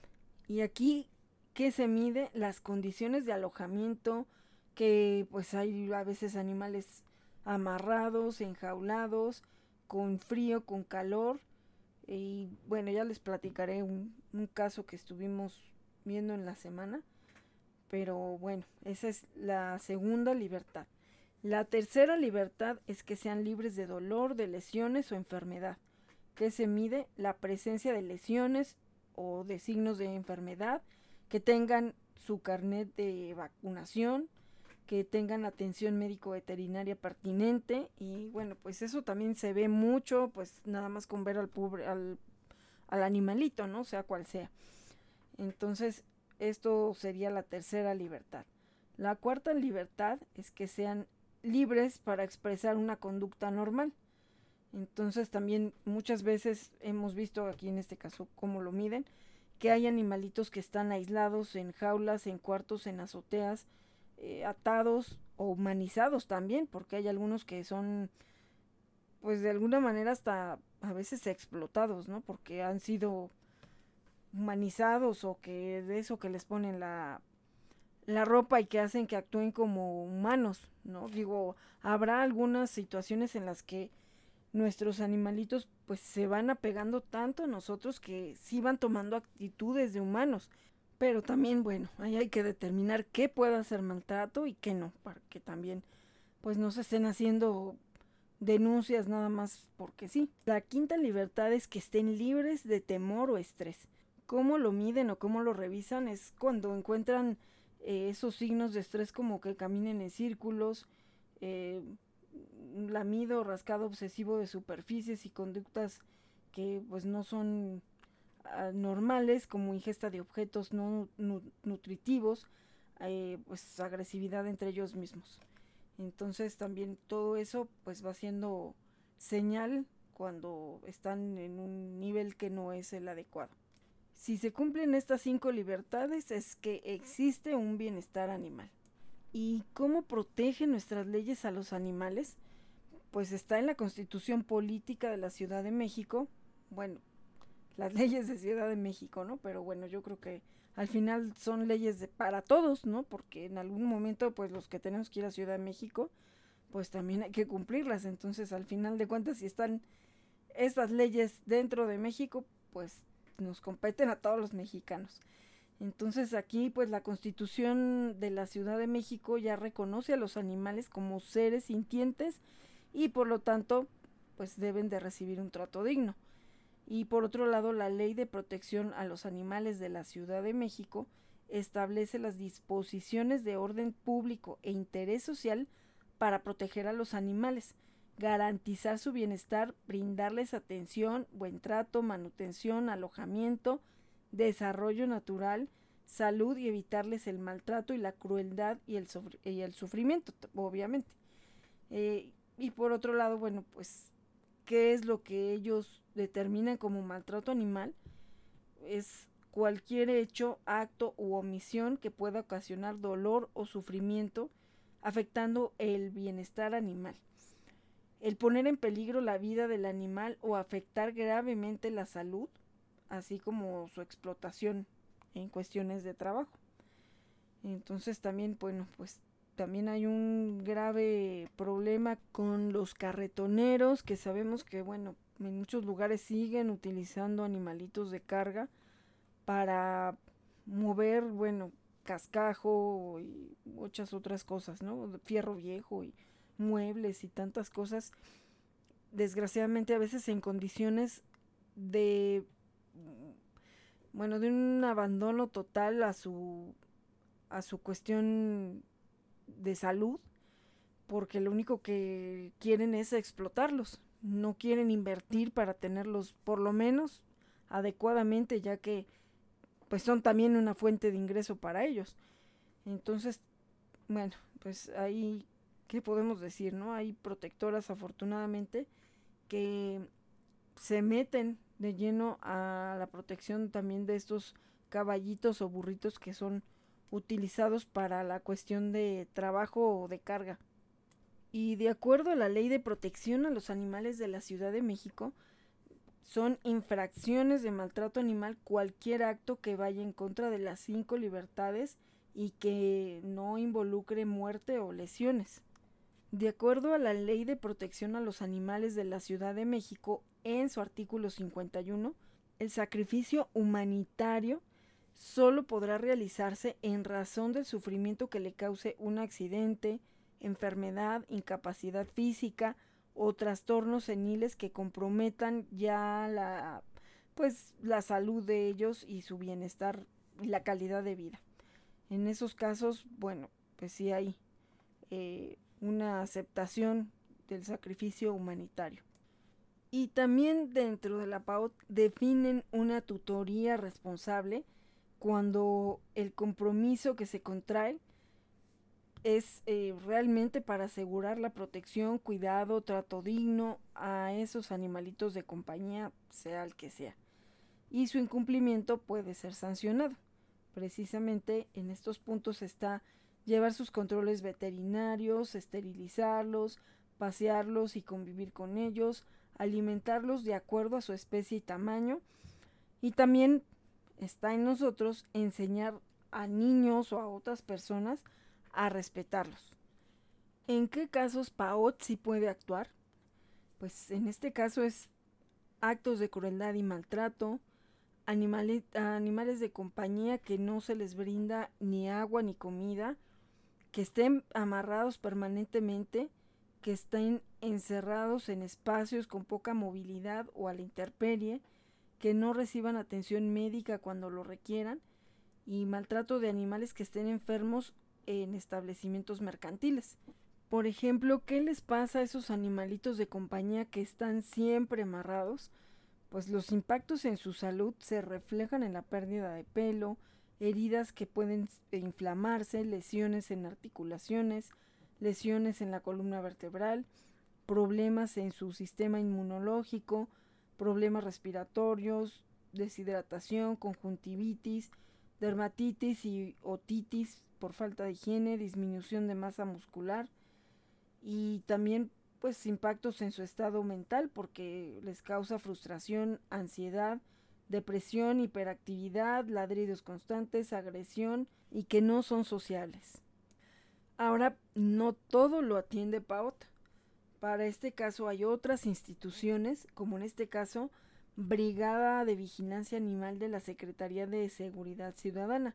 Y aquí, ¿qué se mide? Las condiciones de alojamiento, que pues hay a veces animales amarrados, enjaulados, con frío, con calor. Y bueno, ya les platicaré un, un caso que estuvimos viendo en la semana. Pero bueno, esa es la segunda libertad. La tercera libertad es que sean libres de dolor, de lesiones o enfermedad. que se mide la presencia de lesiones o de signos de enfermedad, que tengan su carnet de vacunación, que tengan atención médico veterinaria pertinente y bueno, pues eso también se ve mucho, pues nada más con ver al, al, al animalito, ¿no? Sea cual sea. Entonces, esto sería la tercera libertad. La cuarta libertad es que sean libres para expresar una conducta normal. Entonces también muchas veces hemos visto aquí en este caso cómo lo miden, que hay animalitos que están aislados en jaulas, en cuartos, en azoteas, eh, atados o humanizados también, porque hay algunos que son, pues de alguna manera hasta a veces explotados, ¿no? Porque han sido humanizados o que de eso que les ponen la, la ropa y que hacen que actúen como humanos, ¿no? Digo, habrá algunas situaciones en las que nuestros animalitos pues se van apegando tanto a nosotros que sí van tomando actitudes de humanos. Pero también, bueno, ahí hay que determinar qué puede ser maltrato y qué no, para que también pues no se estén haciendo denuncias nada más porque sí. La quinta libertad es que estén libres de temor o estrés. Cómo lo miden o cómo lo revisan es cuando encuentran eh, esos signos de estrés como que caminen en círculos, eh, lamido, rascado obsesivo de superficies y conductas que pues no son normales como ingesta de objetos no nutritivos, eh, pues agresividad entre ellos mismos. Entonces también todo eso pues va siendo señal cuando están en un nivel que no es el adecuado. Si se cumplen estas cinco libertades es que existe un bienestar animal. ¿Y cómo protegen nuestras leyes a los animales? pues está en la constitución política de la Ciudad de México, bueno, las leyes de Ciudad de México, ¿no? Pero bueno, yo creo que al final son leyes de, para todos, ¿no? Porque en algún momento, pues los que tenemos que ir a Ciudad de México, pues también hay que cumplirlas. Entonces, al final de cuentas, si están estas leyes dentro de México, pues nos competen a todos los mexicanos. Entonces aquí pues la constitución de la Ciudad de México ya reconoce a los animales como seres sintientes y por lo tanto pues deben de recibir un trato digno. Y por otro lado, la Ley de Protección a los Animales de la Ciudad de México establece las disposiciones de orden público e interés social para proteger a los animales, garantizar su bienestar, brindarles atención, buen trato, manutención, alojamiento, desarrollo natural, salud y evitarles el maltrato y la crueldad y el, sufrimiento, obviamente. Eh, y por otro lado, bueno, pues, ¿qué es lo que ellos determinan como maltrato animal? Es cualquier hecho, acto u omisión que pueda ocasionar dolor o sufrimiento afectando el bienestar animal. El poner en peligro la vida del animal o afectar gravemente la salud, así como su explotación en cuestiones de trabajo. Entonces también, bueno, pues también hay un grave problema con los carretoneros, que sabemos que, bueno, en muchos lugares siguen utilizando animalitos de carga para mover, bueno, cascajo y muchas otras cosas, ¿no? Fierro viejo y muebles y tantas cosas. Desgraciadamente a veces en condiciones de, bueno, de un abandono total a su, a su cuestión de salud porque lo único que quieren es explotarlos, no quieren invertir para tenerlos por lo menos adecuadamente ya que pues son también una fuente de ingreso para ellos. Entonces, bueno, pues ahí, ¿qué podemos decir? no Hay protectoras afortunadamente que se meten de lleno a la protección también de estos caballitos o burritos que son utilizados para la cuestión de trabajo o de carga. Y de acuerdo a la ley de protección a los animales de la Ciudad de México, son infracciones de maltrato animal cualquier acto que vaya en contra de las cinco libertades y que no involucre muerte o lesiones. De acuerdo a la Ley de Protección a los Animales de la Ciudad de México, en su artículo 51, el sacrificio humanitario solo podrá realizarse en razón del sufrimiento que le cause un accidente, enfermedad, incapacidad física o trastornos seniles que comprometan ya la pues la salud de ellos y su bienestar y la calidad de vida. En esos casos, bueno, pues sí hay eh, una aceptación del sacrificio humanitario. Y también dentro de la PAOT definen una tutoría responsable cuando el compromiso que se contrae es eh, realmente para asegurar la protección, cuidado, trato digno a esos animalitos de compañía, sea el que sea. Y su incumplimiento puede ser sancionado. Precisamente en estos puntos está llevar sus controles veterinarios, esterilizarlos, pasearlos y convivir con ellos, alimentarlos de acuerdo a su especie y tamaño. Y también está en nosotros enseñar a niños o a otras personas a respetarlos. ¿En qué casos PAOT sí puede actuar? Pues en este caso es actos de crueldad y maltrato, animales, animales de compañía que no se les brinda ni agua ni comida, que estén amarrados permanentemente, que estén encerrados en espacios con poca movilidad o a la intemperie, que no reciban atención médica cuando lo requieran, y maltrato de animales que estén enfermos en establecimientos mercantiles. Por ejemplo, ¿qué les pasa a esos animalitos de compañía que están siempre amarrados? Pues los impactos en su salud se reflejan en la pérdida de pelo, heridas que pueden inflamarse, lesiones en articulaciones, lesiones en la columna vertebral, problemas en su sistema inmunológico, problemas respiratorios, deshidratación, conjuntivitis, dermatitis y otitis por falta de higiene, disminución de masa muscular y también pues impactos en su estado mental porque les causa frustración, ansiedad, depresión, hiperactividad, ladridos constantes, agresión y que no son sociales. Ahora, no todo lo atiende PAOT. Para este caso hay otras instituciones, como en este caso, Brigada de Vigilancia Animal de la Secretaría de Seguridad Ciudadana.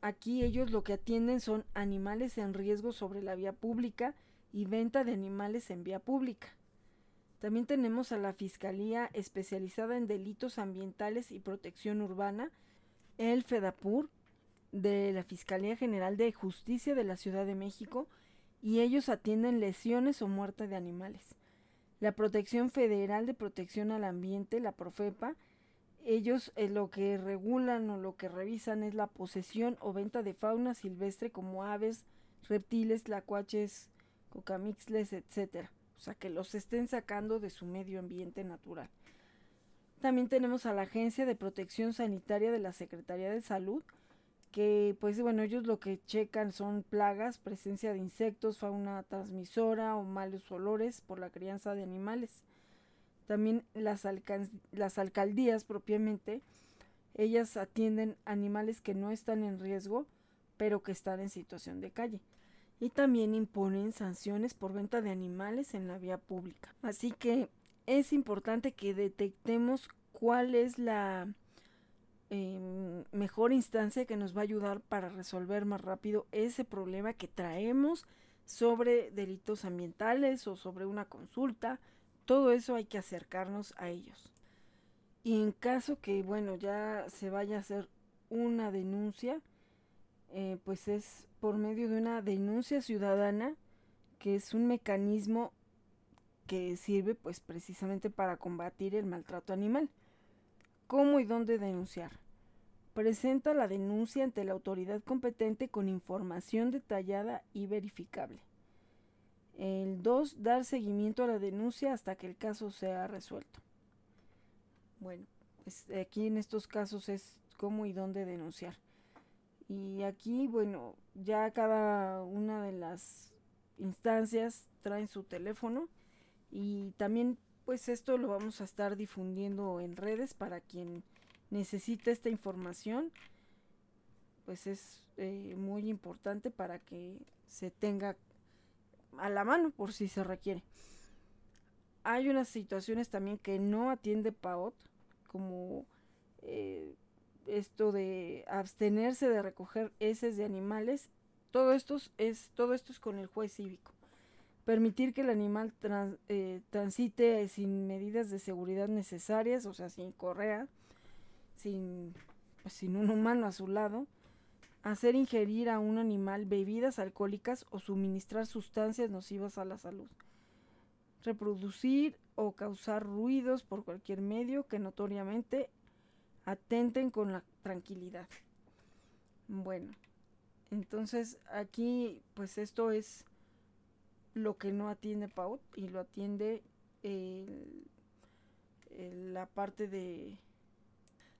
Aquí ellos lo que atienden son animales en riesgo sobre la vía pública y venta de animales en vía pública. También tenemos a la Fiscalía especializada en delitos ambientales y protección urbana, el FEDAPUR, de la Fiscalía General de Justicia de la Ciudad de México, y ellos atienden lesiones o muerte de animales. La Protección Federal de Protección al Ambiente, la Profepa, ellos eh, lo que regulan o lo que revisan es la posesión o venta de fauna silvestre como aves, reptiles, tlacuaches, cocamixles, etc. O sea, que los estén sacando de su medio ambiente natural. También tenemos a la Agencia de Protección Sanitaria de la Secretaría de Salud, que pues bueno, ellos lo que checan son plagas, presencia de insectos, fauna transmisora o malos olores por la crianza de animales. También las, alcaldías propiamente, ellas atienden animales que no están en riesgo, pero que están en situación de calle. Y también imponen sanciones por venta de animales en la vía pública. Así que es importante que detectemos cuál es la Em, mejor instancia que nos va a ayudar para resolver más rápido ese problema que traemos sobre delitos ambientales o sobre una consulta. Todo eso hay que acercarnos a ellos. Y en caso que, bueno, ya se vaya a hacer una denuncia, eh, pues es por medio de una denuncia ciudadana, que es un mecanismo que sirve pues precisamente para combatir el maltrato animal. ¿Cómo y dónde denunciar? Presenta la denuncia ante la autoridad competente con información detallada y verificable. El 2. Dar seguimiento a la denuncia hasta que el caso sea resuelto. Bueno, pues aquí en estos casos es cómo y dónde denunciar. Y aquí, bueno, ya cada una de las instancias traen su teléfono y también pues esto lo vamos a estar difundiendo en redes para quien necesita esta información, pues es eh, muy importante para que se tenga a la mano por si se requiere. Hay unas situaciones también que no atiende PAOT, como eh, esto de abstenerse de recoger heces de animales. Todo esto es, todo esto es con el juez cívico. permitir que el animal eh, transite sin medidas de seguridad necesarias, o sea, sin correa, sin, pues, sin un humano a su lado, hacer ingerir a un animal bebidas alcohólicas o suministrar sustancias nocivas a la salud, reproducir o causar ruidos por cualquier medio que notoriamente atenten con la tranquilidad. Bueno, entonces aquí pues esto es lo que no atiende PAUT y lo atiende la parte de...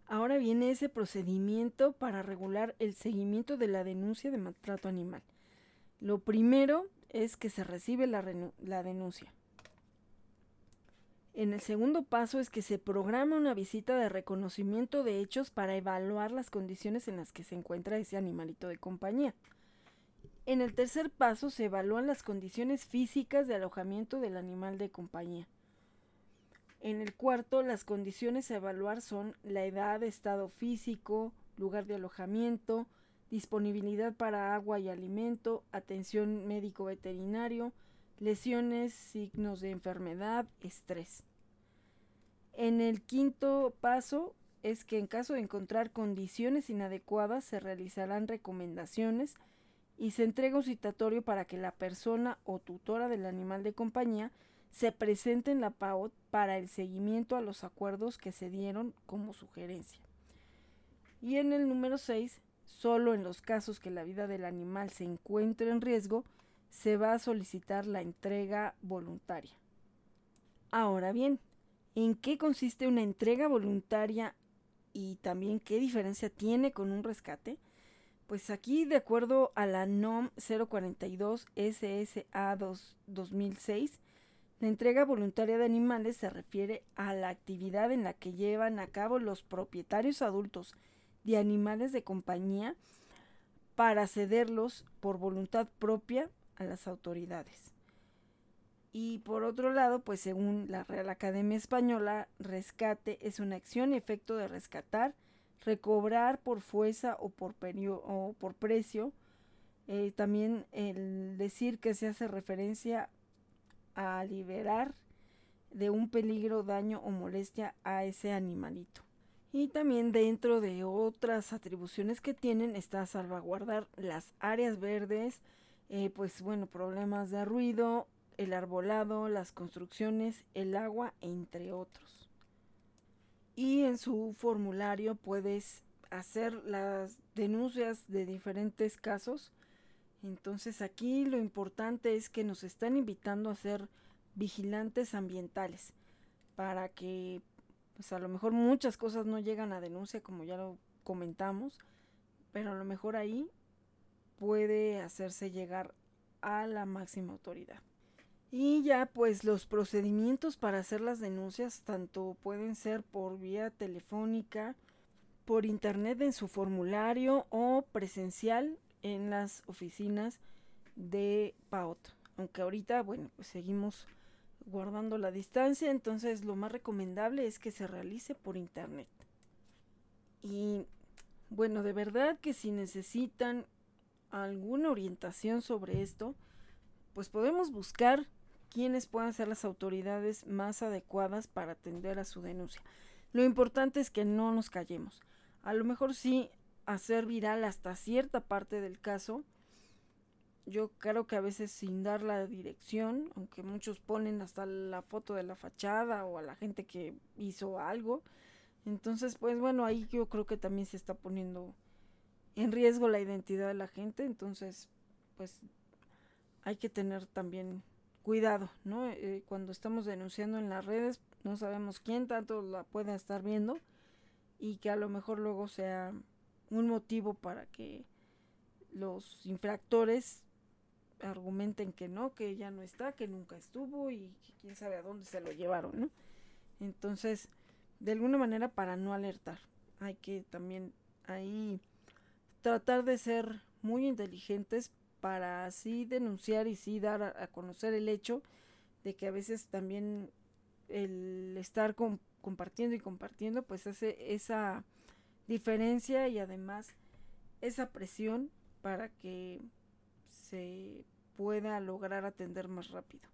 Ahora viene ese procedimiento para regular el seguimiento de la denuncia de maltrato animal. Lo primero es que se recibe la denuncia. En el segundo paso es que se programa una visita de reconocimiento de hechos para evaluar las condiciones en las que se encuentra ese animalito de compañía. En el tercer paso se evalúan las condiciones físicas de alojamiento del animal de compañía. En el cuarto, las condiciones a evaluar son la edad, estado físico, lugar de alojamiento, disponibilidad para agua y alimento, atención médico veterinario, lesiones, signos de enfermedad, estrés. En el quinto paso es que en caso de encontrar condiciones inadecuadas se realizarán recomendaciones y se entrega un citatorio para que la persona o tutora del animal de compañía se presente en la PAOT para el seguimiento a los acuerdos que se dieron como sugerencia. Y en el número 6, solo en los casos que la vida del animal se encuentre en riesgo, se va a solicitar la entrega voluntaria. Ahora bien, ¿en qué consiste una entrega voluntaria y también qué diferencia tiene con un rescate? Pues aquí, de acuerdo a la NOM 042 SSA 2006, la entrega voluntaria de animales se refiere a la actividad en la que llevan a cabo los propietarios adultos de animales de compañía para cederlos por voluntad propia a las autoridades. Y por otro lado, pues según la Real Academia Española, rescate es una acción y efecto de rescatar, recobrar por fuerza o por, o por precio. Eh, también el decir que se hace referencia a liberar de un peligro, daño o molestia a ese animalito. Y también dentro de otras atribuciones que tienen está salvaguardar las áreas verdes, eh, pues bueno, problemas de ruido, el arbolado, las construcciones, el agua, entre otros y en su formulario puedes hacer las denuncias de diferentes casos. Entonces aquí lo importante es que nos están invitando a ser vigilantes ambientales para que pues a lo mejor muchas cosas no llegan a denuncia como ya lo comentamos, pero a lo mejor ahí puede hacerse llegar a la máxima autoridad. Y ya pues los procedimientos para hacer las denuncias tanto pueden ser por vía telefónica, por internet en su formulario o presencial en las oficinas de PAOT. Aunque ahorita, bueno, pues seguimos guardando la distancia, entonces lo más recomendable es que se realice por internet. Y bueno, de verdad que si necesitan alguna orientación sobre esto, pues podemos buscar quiénes puedan ser las autoridades más adecuadas para atender a su denuncia. Lo importante es que no nos callemos. A lo mejor sí hacer viral hasta cierta parte del caso. Yo creo que a veces sin dar la dirección, aunque muchos ponen hasta la foto de la fachada o a la gente que hizo algo. Entonces, pues bueno, ahí yo creo que también se está poniendo en riesgo la identidad de la gente. Entonces, pues hay que tener también cuidado, ¿no? Eh, cuando estamos denunciando en las redes, no sabemos quién tanto la pueda estar viendo y que a lo mejor luego sea un motivo para que los infractores argumenten que no, que ya no está, que nunca estuvo y que quién sabe a dónde se lo llevaron, ¿no? Entonces, de alguna manera para no alertar, hay que también ahí tratar de ser muy inteligentes para así denunciar y sí dar a, conocer el hecho de que a veces también el estar compartiendo y compartiendo pues hace esa diferencia y además esa presión para que se pueda lograr atender más rápido.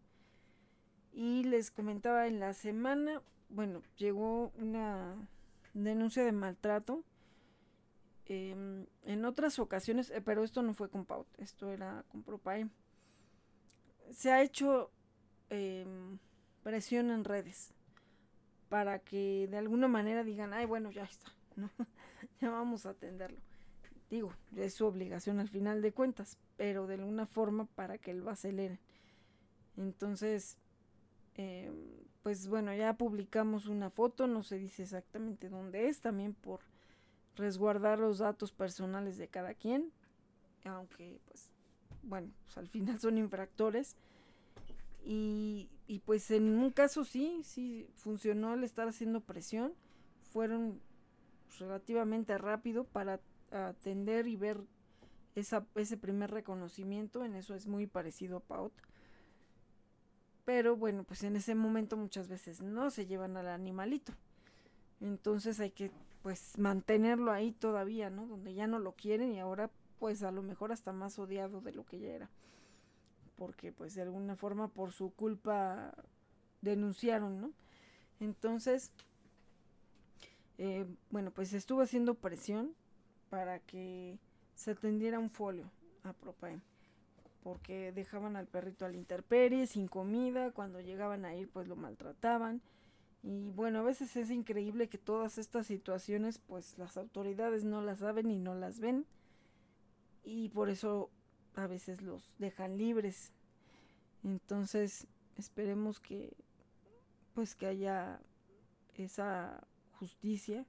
Y les comentaba en la semana, bueno, llegó una denuncia de maltrato. Em, en otras ocasiones, eh, pero esto no fue con PAUT, esto era con ProPae. Se ha hecho em, presión en redes para que de alguna manera digan, ay, bueno, ya está, ya vamos a atenderlo. Digo, es su obligación al final de cuentas, pero de alguna forma para que lo aceleren. Entonces, em, pues bueno, ya publicamos una foto, no se dice exactamente dónde es, también por resguardar los datos personales de cada quien, aunque pues bueno, pues al final son infractores. Y, y pues en un caso sí, sí funcionó el estar haciendo presión, fueron relativamente rápido para atender y ver esa, ese primer reconocimiento, en eso es muy parecido a PAUT. Pero bueno, pues en ese momento muchas veces no se llevan al animalito. Entonces hay que pues mantenerlo ahí todavía, ¿no? Donde ya no lo quieren y ahora pues a lo mejor hasta más odiado de lo que ya era. Porque pues de alguna forma por su culpa denunciaron, ¿no? Entonces, eh, bueno, pues estuvo haciendo presión para que se atendiera un folio a Propaem porque dejaban al perrito al interperie, sin comida, cuando llegaban a ir pues lo maltrataban. Y bueno, a veces es increíble que todas estas situaciones pues las autoridades no las saben y no las ven. Y por eso a veces los dejan libres. Entonces, esperemos que pues que haya esa justicia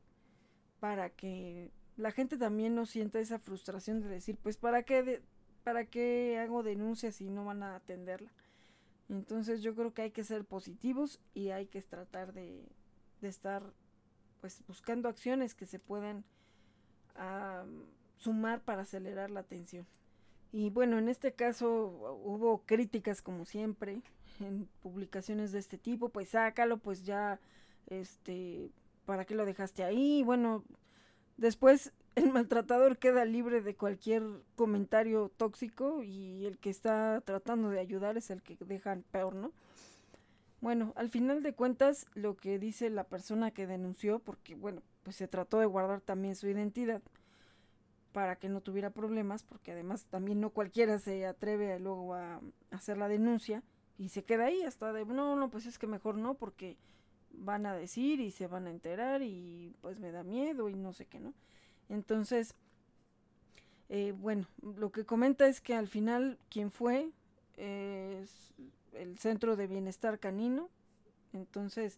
para que la gente también no sienta esa frustración de decir, pues, ¿para qué, ¿para qué hago denuncias y no van a atenderla? Entonces yo creo que hay que ser positivos y hay que tratar de, estar pues buscando acciones que se puedan sumar para acelerar la atención. Y bueno, en este caso hubo críticas como siempre en publicaciones de este tipo, pues sácalo, pues ya, este, ¿para qué lo dejaste ahí? Bueno, Después el maltratador queda libre de cualquier comentario tóxico y el que está tratando de ayudar es el que dejan peor, ¿no? Bueno, al final de cuentas, lo que dice la persona que denunció, porque bueno, pues se trató de guardar también su identidad para que no tuviera problemas, porque además también no cualquiera se atreve luego a hacer la denuncia y se queda ahí hasta de, no, no, pues es que mejor no, porque van a decir y se van a enterar y pues me da miedo y no sé qué, ¿no? Entonces, eh, bueno, lo que comenta es que al final quien fue es el Centro de Bienestar Canino. Entonces,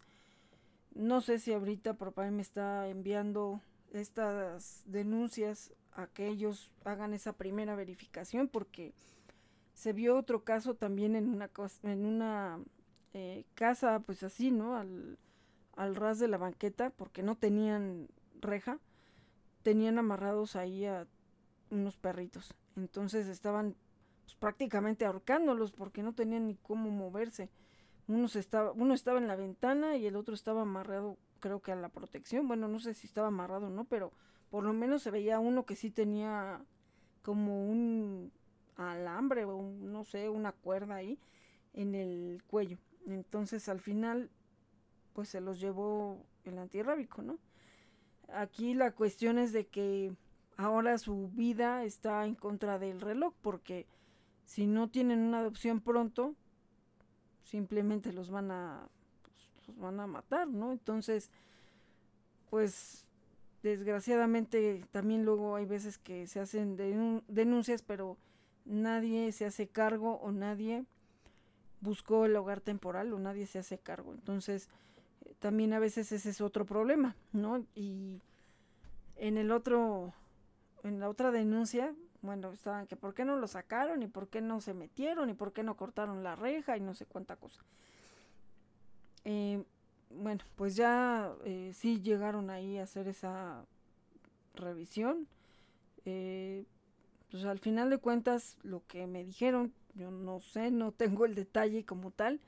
no sé si ahorita Propay me está enviando estas denuncias a que ellos hagan esa primera verificación porque se vio otro caso también en una en una eh, casa pues así no al al ras de la banqueta porque no tenían reja, tenían amarrados ahí a unos perritos. Entonces estaban pues, prácticamente ahorcándolos porque no tenían ni cómo moverse. Uno, estaba, uno estaba en la ventana y el otro estaba amarrado creo que a la protección. Bueno, no sé si estaba amarrado o no, pero por lo menos se veía uno que sí tenía como un alambre o no sé, una cuerda ahí en el cuello. Entonces al final pues se los llevó el antirrábico, ¿no? Aquí la cuestión es de que ahora su vida está en contra del reloj, porque si no tienen una adopción pronto, simplemente los van a pues, los van a matar, ¿no? Entonces, pues desgraciadamente también luego hay veces que se hacen denuncias, pero nadie se hace cargo o nadie buscó el hogar temporal o nadie se hace cargo. Entonces, también a veces ese es otro problema, ¿no? Y en el otro, en la otra denuncia, bueno, estaban que por qué no lo sacaron y por qué no se metieron y por qué no cortaron la reja y no sé cuánta cosa. Eh, bueno, pues ya eh, sí llegaron ahí a hacer esa revisión. Eh, pues al final de cuentas lo que me dijeron, yo no sé, no tengo el detalle como tal,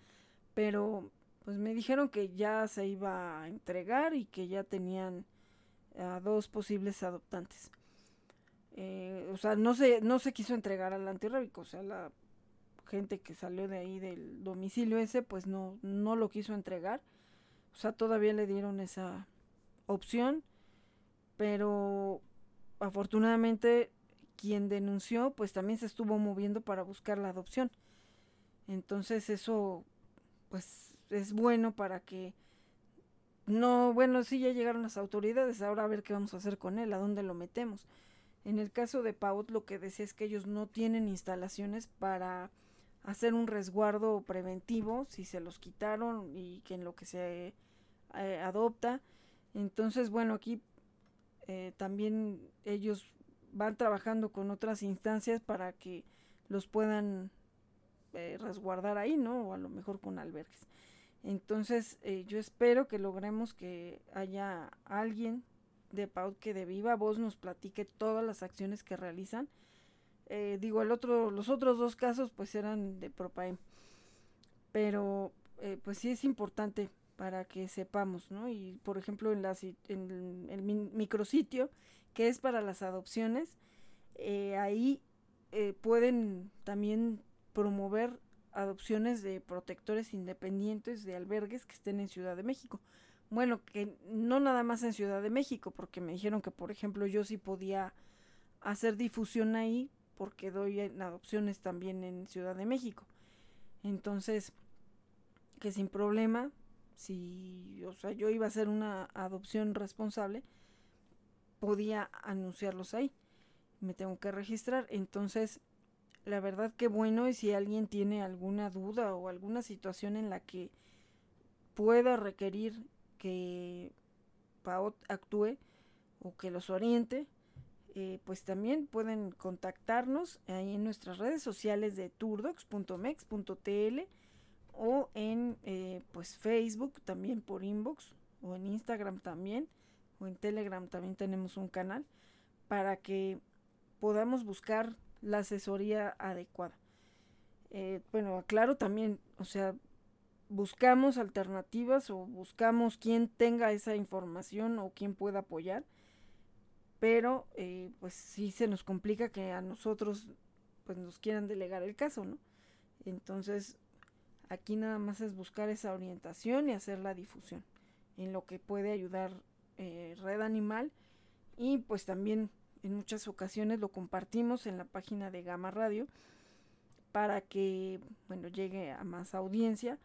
pero pues me dijeron que ya se iba a entregar y que ya tenían a dos posibles adoptantes. Eh, o sea, no se, no se quiso entregar al antirrábico, o sea, la gente que salió de ahí del domicilio ese, pues no, no lo quiso entregar. O sea, todavía le dieron esa opción, pero afortunadamente quien denunció, pues también se estuvo moviendo para buscar la adopción. Entonces eso, pues es bueno para que no, bueno, sí ya llegaron las autoridades, ahora a ver qué vamos a hacer con él, a dónde lo metemos. En el caso de Paut lo que decía es que ellos no tienen instalaciones para hacer un resguardo preventivo si se los quitaron y que en lo que se eh, adopta. Entonces, bueno, aquí eh, también ellos van trabajando con otras instancias para que los puedan eh, resguardar ahí, ¿no? O a lo mejor con albergues. Entonces, eh, yo espero que logremos que haya alguien de PAUT que de viva voz nos platique todas las acciones que realizan. Eh, digo, el otro, los otros dos casos pues eran de Propaem. Pero pues sí es importante para que sepamos, ¿no? Y por ejemplo en, la, en el micrositio que es para las adopciones, eh, ahí eh, pueden también promover adopciones de protectores independientes de albergues que estén en Ciudad de México. Bueno, que no nada más en Ciudad de México, porque me dijeron que, por ejemplo, yo sí podía hacer difusión ahí, porque doy adopciones también en Ciudad de México. Entonces, que sin problema, si, o sea, yo iba a hacer una adopción responsable, podía anunciarlos ahí. Me tengo que registrar. Entonces, la verdad que bueno y si alguien tiene alguna duda o alguna situación en la que pueda requerir que PAOT actúe o que los oriente, eh, pues también pueden contactarnos ahí en nuestras redes sociales de turdox.mex.tl o en eh, pues Facebook también por inbox o en Instagram también en Telegram también tenemos un canal para que podamos buscar la asesoría adecuada. Eh, bueno, aclaro también, o sea, buscamos alternativas o buscamos quien tenga esa información o quien pueda apoyar, pero eh, pues sí se nos complica que a nosotros pues nos quieran delegar el caso, ¿no? Entonces, aquí nada más es buscar esa orientación y hacer la difusión en lo que puede ayudar eh, Red Animal y pues también en muchas ocasiones lo compartimos en la página de Gama Radio para que bueno llegue a más audiencia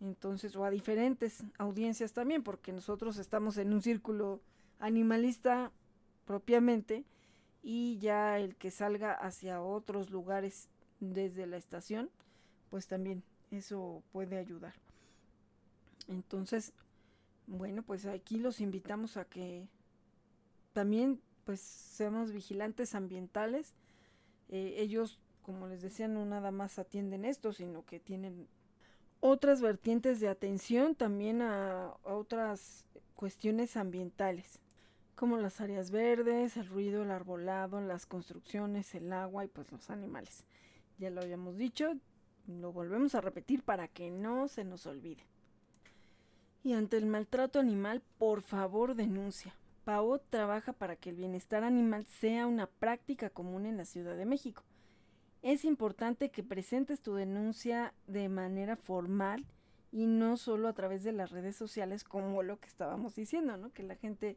entonces o a diferentes audiencias también porque nosotros estamos en un círculo animalista propiamente y ya el que salga hacia otros lugares desde la estación pues también eso puede ayudar. Entonces bueno, pues aquí los invitamos a que también pues seamos vigilantes ambientales. Eh, ellos, como les decía, no nada más atienden esto, sino que tienen otras vertientes de atención también a, otras cuestiones ambientales, como las áreas verdes, el ruido, el arbolado, las construcciones, el agua y pues los animales. Ya lo habíamos dicho, lo volvemos a repetir para que no se nos olvide. Y ante el maltrato animal, por favor denuncia. PAO trabaja para que el bienestar animal sea una práctica común en la Ciudad de México. Es importante que presentes tu denuncia de manera formal y no solo a través de las redes sociales como lo que estábamos diciendo, ¿no? Que la gente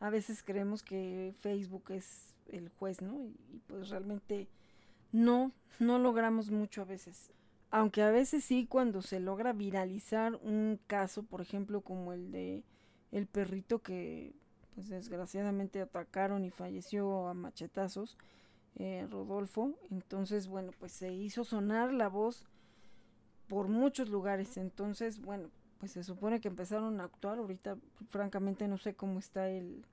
a veces creemos que Facebook es el juez, ¿no? Y, y pues realmente no, no logramos mucho a veces aunque a veces sí cuando se logra viralizar un caso, por ejemplo como el de el perrito que pues desgraciadamente atacaron y falleció a machetazos, eh, Rodolfo, entonces bueno pues se hizo sonar la voz por muchos lugares, entonces bueno pues se supone que empezaron a actuar, ahorita francamente no sé cómo está el,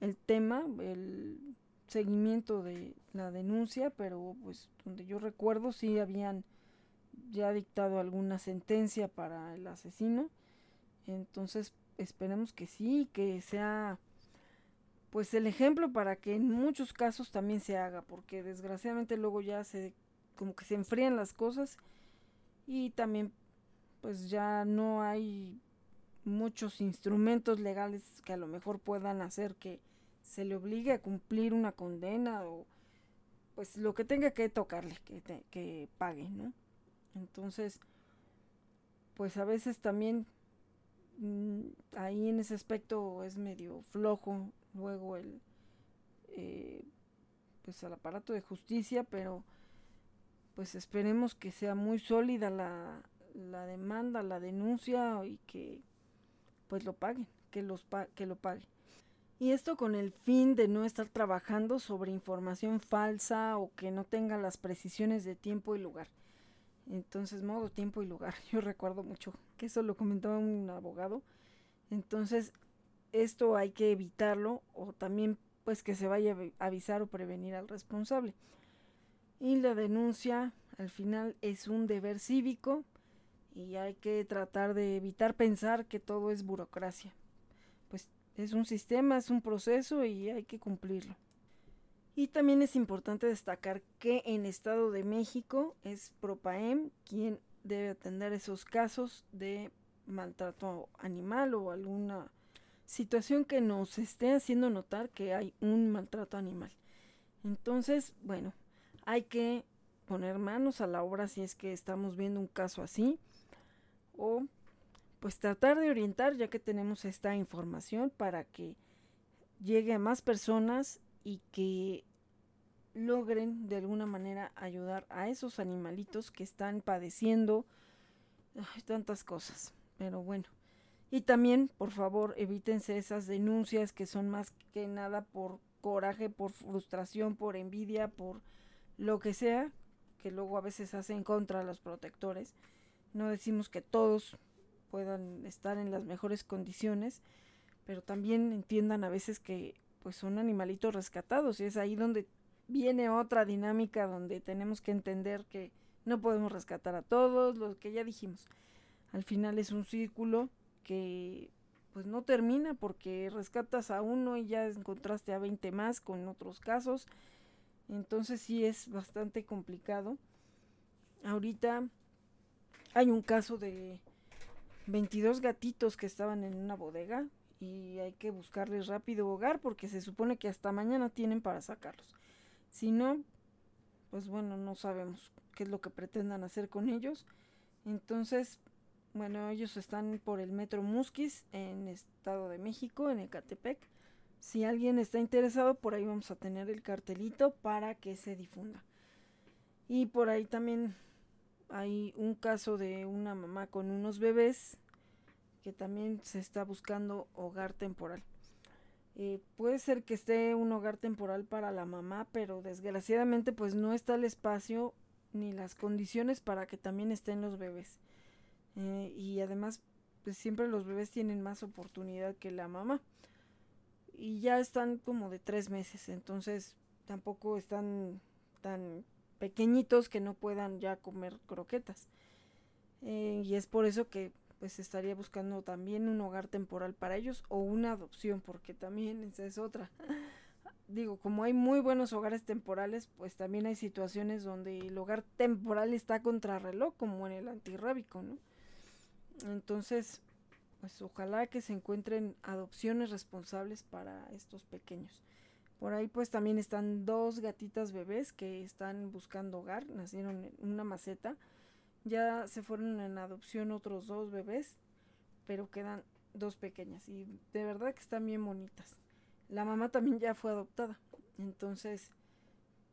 el tema, el seguimiento de la denuncia, pero pues donde yo recuerdo sí habían ya dictado alguna sentencia para el asesino. Entonces esperemos que sí, que sea pues el ejemplo para que en muchos casos también se haga, porque desgraciadamente luego ya se como que se enfrían las cosas y también pues ya no hay muchos instrumentos legales que a lo mejor puedan hacer que se le obligue a cumplir una condena o pues lo que tenga que tocarle, que, que pague, ¿no? Entonces, pues a veces también ahí en ese aspecto es medio flojo luego el eh, pues al aparato de justicia, pero pues esperemos que sea muy sólida la, la demanda, la denuncia y que pues lo paguen, que, los que lo paguen. Y esto con el fin de no estar trabajando sobre información falsa o que no tenga las precisiones de tiempo y lugar. Entonces, modo, tiempo y lugar. Yo recuerdo mucho que eso lo comentaba un abogado. Entonces, esto hay que evitarlo o también pues que se vaya a avisar o prevenir al responsable. Y la denuncia al final es un deber cívico y hay que tratar de evitar pensar que todo es burocracia. Pues es un sistema, es un proceso y hay que cumplirlo. Y también es importante destacar que en Estado de México es Propaem quien debe atender esos casos de maltrato animal o alguna situación que nos esté haciendo notar que hay un maltrato animal. Entonces, bueno, hay que poner manos a la obra si es que estamos viendo un caso así o pues tratar de orientar ya que tenemos esta información para que llegue a más personas y que logren de alguna manera ayudar a esos animalitos que están padeciendo tantas cosas. Pero bueno, y también, por favor, evítense esas denuncias que son más que nada por coraje, por frustración, por envidia, por lo que sea, que luego a veces hacen contra los protectores. No decimos que todos puedan estar en las mejores condiciones, pero también entiendan a veces que pues son animalitos rescatados y es ahí donde viene otra dinámica donde tenemos que entender que no podemos rescatar a todos, lo que ya dijimos. Al final es un círculo que pues no termina porque rescatas a uno y ya encontraste a 20 más con otros casos. Entonces sí es bastante complicado. Ahorita hay un caso de 22 gatitos que estaban en una bodega y hay que buscarles rápido hogar porque se supone que hasta mañana tienen para sacarlos. Si no, pues bueno, no sabemos qué es lo que pretendan hacer con ellos. Entonces, bueno, ellos están por el Metro Musquis en Estado de México, en Ecatepec. Si alguien está interesado, por ahí vamos a tener el cartelito para que se difunda. Y por ahí también hay un caso de una mamá con unos bebés que también se está buscando hogar temporal. Eh, puede ser que esté un hogar temporal para la mamá, pero desgraciadamente pues no está el espacio ni las condiciones para que también estén los bebés. Eh, y además pues siempre los bebés tienen más oportunidad que la mamá. Y ya están como de tres meses, entonces tampoco están tan pequeñitos que no puedan ya comer croquetas. Eh, y es por eso que pues estaría buscando también un hogar temporal para ellos o una adopción, porque también esa es otra. Digo, como hay muy buenos hogares temporales, pues también hay situaciones donde el hogar temporal está contrarreloj, como en el antirrábico, ¿no? Entonces, pues ojalá que se encuentren adopciones responsables para estos pequeños. Por ahí pues también están dos gatitas bebés que están buscando hogar, nacieron en una maceta. Ya se fueron en adopción otros dos bebés, pero quedan dos pequeñas y de verdad que están bien bonitas. La mamá también ya fue adoptada. Entonces,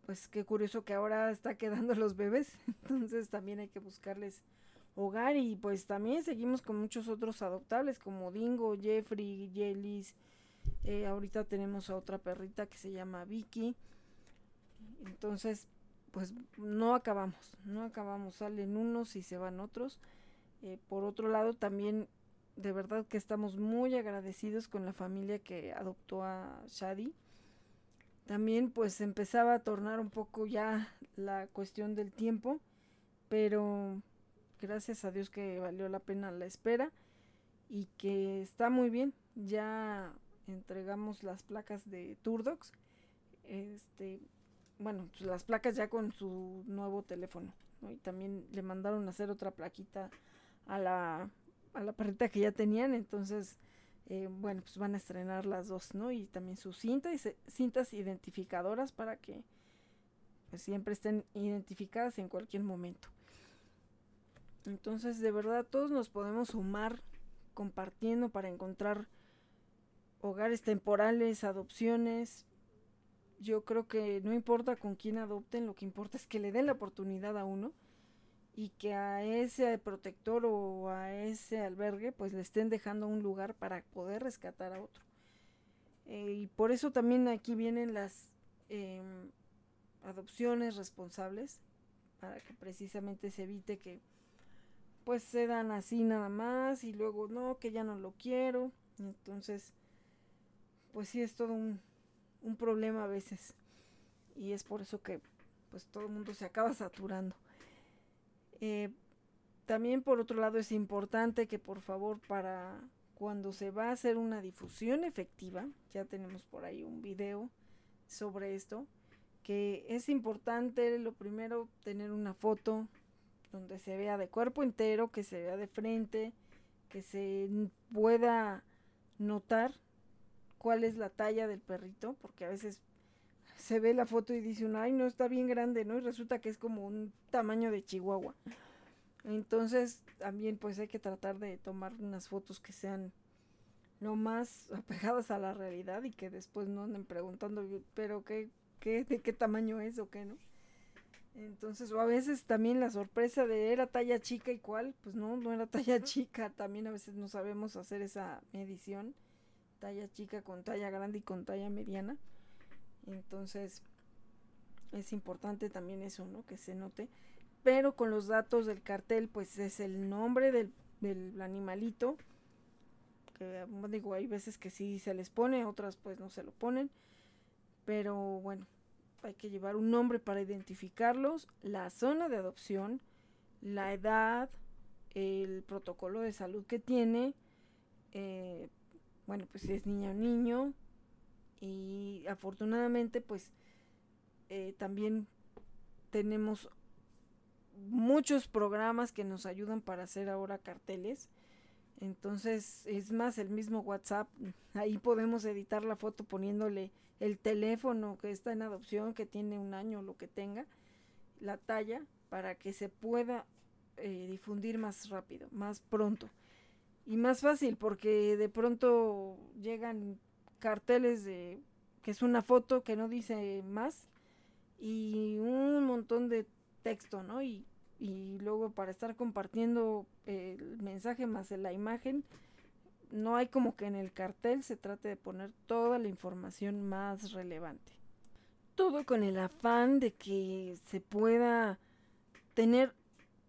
pues qué curioso que ahora está quedando los bebés. Entonces también hay que buscarles hogar y pues también seguimos con muchos otros adoptables como Dingo, Jeffrey, Jellis. Eh, ahorita tenemos a otra perrita que se llama Vicky. Entonces, pues no acabamos, no acabamos. Salen unos y se van otros. Eh, por otro lado, también de verdad que estamos muy agradecidos con la familia que adoptó a Shadi. También pues empezaba a tornar un poco ya la cuestión del tiempo, pero gracias a Dios que valió la pena la espera y que está muy bien. Ya entregamos las placas de Turdox. Este, bueno, pues las placas ya con su nuevo teléfono. Y también le mandaron a hacer otra plaquita a la, a la perrita que ya tenían. Entonces, eh, bueno, pues van a estrenar las dos, ¿no? Y también sus cintas, cintas identificadoras para que pues siempre estén identificadas en cualquier momento. Entonces, de verdad, todos nos podemos sumar compartiendo para encontrar hogares temporales, adopciones. Yo creo que no importa con quién adopten, lo que importa es que le den la oportunidad a uno y que a ese protector o a ese albergue pues le estén dejando un lugar para poder rescatar a otro. Eh, y por eso también aquí vienen las em, adopciones responsables, para que precisamente se evite que pues se dan así nada más y luego no, que ya no lo quiero. Entonces, pues sí es todo un, un problema a veces. Y es por eso que pues todo el mundo se acaba saturando. Eh, también por otro lado es importante que por favor para cuando se va a hacer una difusión efectiva, ya tenemos por ahí un video sobre esto, que es importante lo primero tener una foto donde se vea de cuerpo entero, que se vea de frente, que se pueda notar cuál es la talla del perrito, porque a veces se ve la foto y dice uno, ay, no está bien grande, ¿no? Y resulta que es como un tamaño de Chihuahua. Entonces, también pues hay que tratar de tomar unas fotos que sean lo más apegadas a la realidad y que después no anden preguntando, pero qué, qué, de qué tamaño es o qué, ¿no? Entonces, o a veces también la sorpresa de era talla chica y cuál, pues no, no era talla chica, también a veces no sabemos hacer esa medición, talla chica con talla grande y con talla mediana. Entonces, es importante también eso, ¿no? Que se note. Pero con los datos del cartel, pues es el nombre del, del animalito. Que digo, hay veces que sí se les pone, otras pues no se lo ponen. Pero bueno, hay que llevar un nombre para identificarlos, la zona de adopción, la edad, el protocolo de salud que tiene, eh, bueno, pues si es niña o niño, y afortunadamente pues eh, también tenemos muchos programas que nos ayudan para hacer ahora carteles. Entonces es más el mismo WhatsApp. Ahí podemos editar la foto poniéndole el teléfono que está en adopción, que tiene un año, lo que tenga, la talla, para que se pueda eh, difundir más rápido, más pronto. Y más fácil porque de pronto llegan carteles de que es una foto que no dice más y un montón de texto, ¿no? Y, y luego para estar compartiendo el mensaje más la imagen, no hay como que en el cartel se trate de poner toda la información más relevante. Todo con el afán de que se pueda tener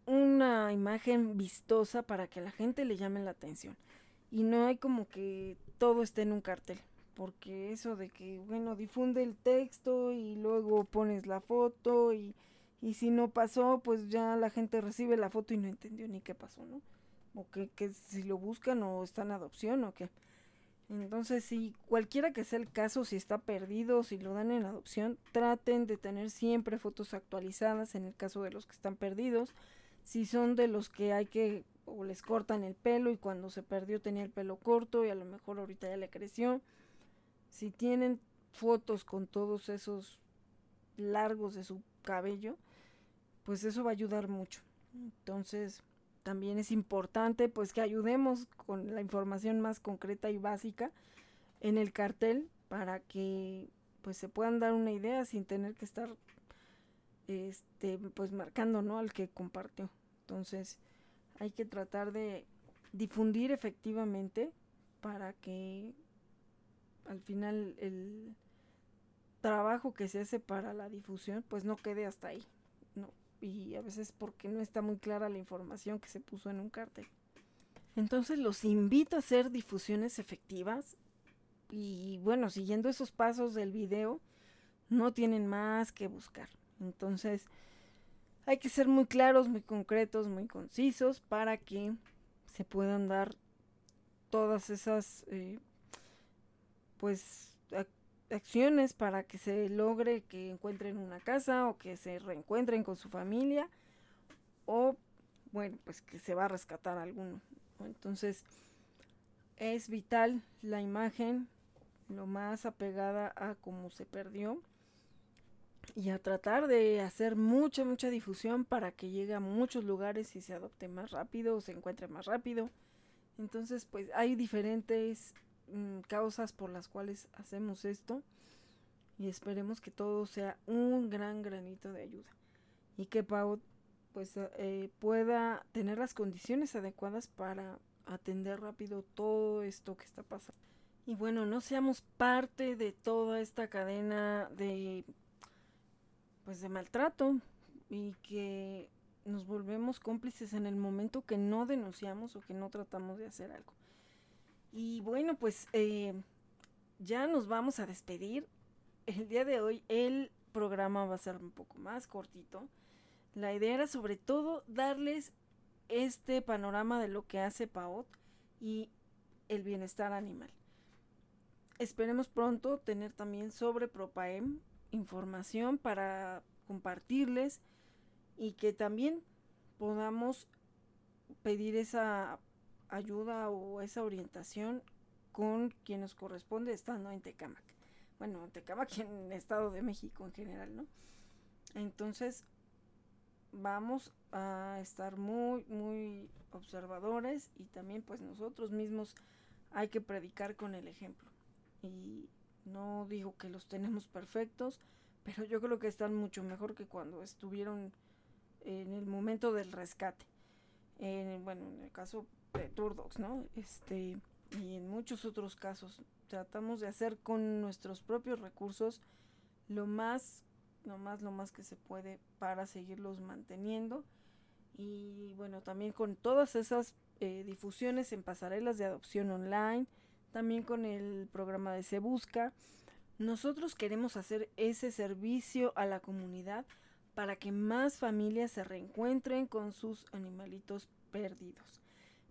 una imagen vistosa para que la gente le llame la atención. Y no hay como que todo esté en un cartel porque eso de que, bueno, difunde el texto y luego pones la foto y, y si no pasó, pues ya la gente recibe la foto y no entendió ni qué pasó, ¿no? O que, que si lo buscan o está en adopción o qué. Entonces, si cualquiera que sea el caso, si está perdido, si lo dan en adopción, traten de tener siempre fotos actualizadas en el caso de los que están perdidos. Si son de los que hay que o les cortan el pelo y cuando se perdió tenía el pelo corto y a lo mejor ahorita ya le creció si tienen fotos con todos esos largos de su cabello, pues eso va a ayudar mucho. Entonces, también es importante pues que ayudemos con la información más concreta y básica en el cartel para que pues se puedan dar una idea sin tener que estar este pues marcando no al que compartió. Entonces, hay que tratar de difundir efectivamente para que al final el trabajo que se hace para la difusión pues no quede hasta ahí, ¿no? Y a veces porque no está muy clara la información que se puso en un cartel. Entonces los invito a hacer difusiones efectivas y bueno, siguiendo esos pasos del video, no tienen más que buscar. Entonces hay que ser muy claros, muy concretos, muy concisos para que se puedan dar todas esas eh, pues acciones para que se logre que encuentren una casa o que se reencuentren con su familia o bueno pues que se va a rescatar alguno entonces es vital la imagen lo más apegada a cómo se perdió y a tratar de hacer mucha, mucha difusión para que llegue a muchos lugares y se adopte más rápido o se encuentre más rápido. Entonces, pues hay diferentes mm, causas por las cuales hacemos esto y esperemos que todo sea un gran granito de ayuda y que Pau pues eh, pueda tener las condiciones adecuadas para atender rápido todo esto que está pasando. Y bueno, no seamos parte de toda esta cadena de pues de maltrato y que nos volvemos cómplices en el momento que no denunciamos o que no tratamos de hacer algo. Y bueno, pues eh, ya nos vamos a despedir. El día de hoy el programa va a ser un poco más cortito. La idea era sobre todo darles este panorama de lo que hace PAOT y el bienestar animal. Esperemos pronto tener también sobre Propaem información para compartirles y que también podamos pedir esa ayuda o esa orientación con quien nos corresponde estando en Tecamac. Bueno, en Tecamac en Estado de México en general, ¿no? Entonces, vamos a estar muy, muy observadores y también pues nosotros mismos hay que predicar con el ejemplo. Y no digo que los tenemos perfectos, pero yo creo que están mucho mejor que cuando estuvieron en el momento del rescate. bueno, en el caso de Turdox, ¿no? Este, y en muchos otros casos tratamos de hacer con nuestros propios recursos lo más, lo más, lo más que se puede para seguirlos manteniendo. Y bueno, también con todas esas eh, difusiones en pasarelas de adopción online, también con el programa de Se Busca. Nosotros queremos hacer ese servicio a la comunidad para que más familias se reencuentren con sus animalitos perdidos.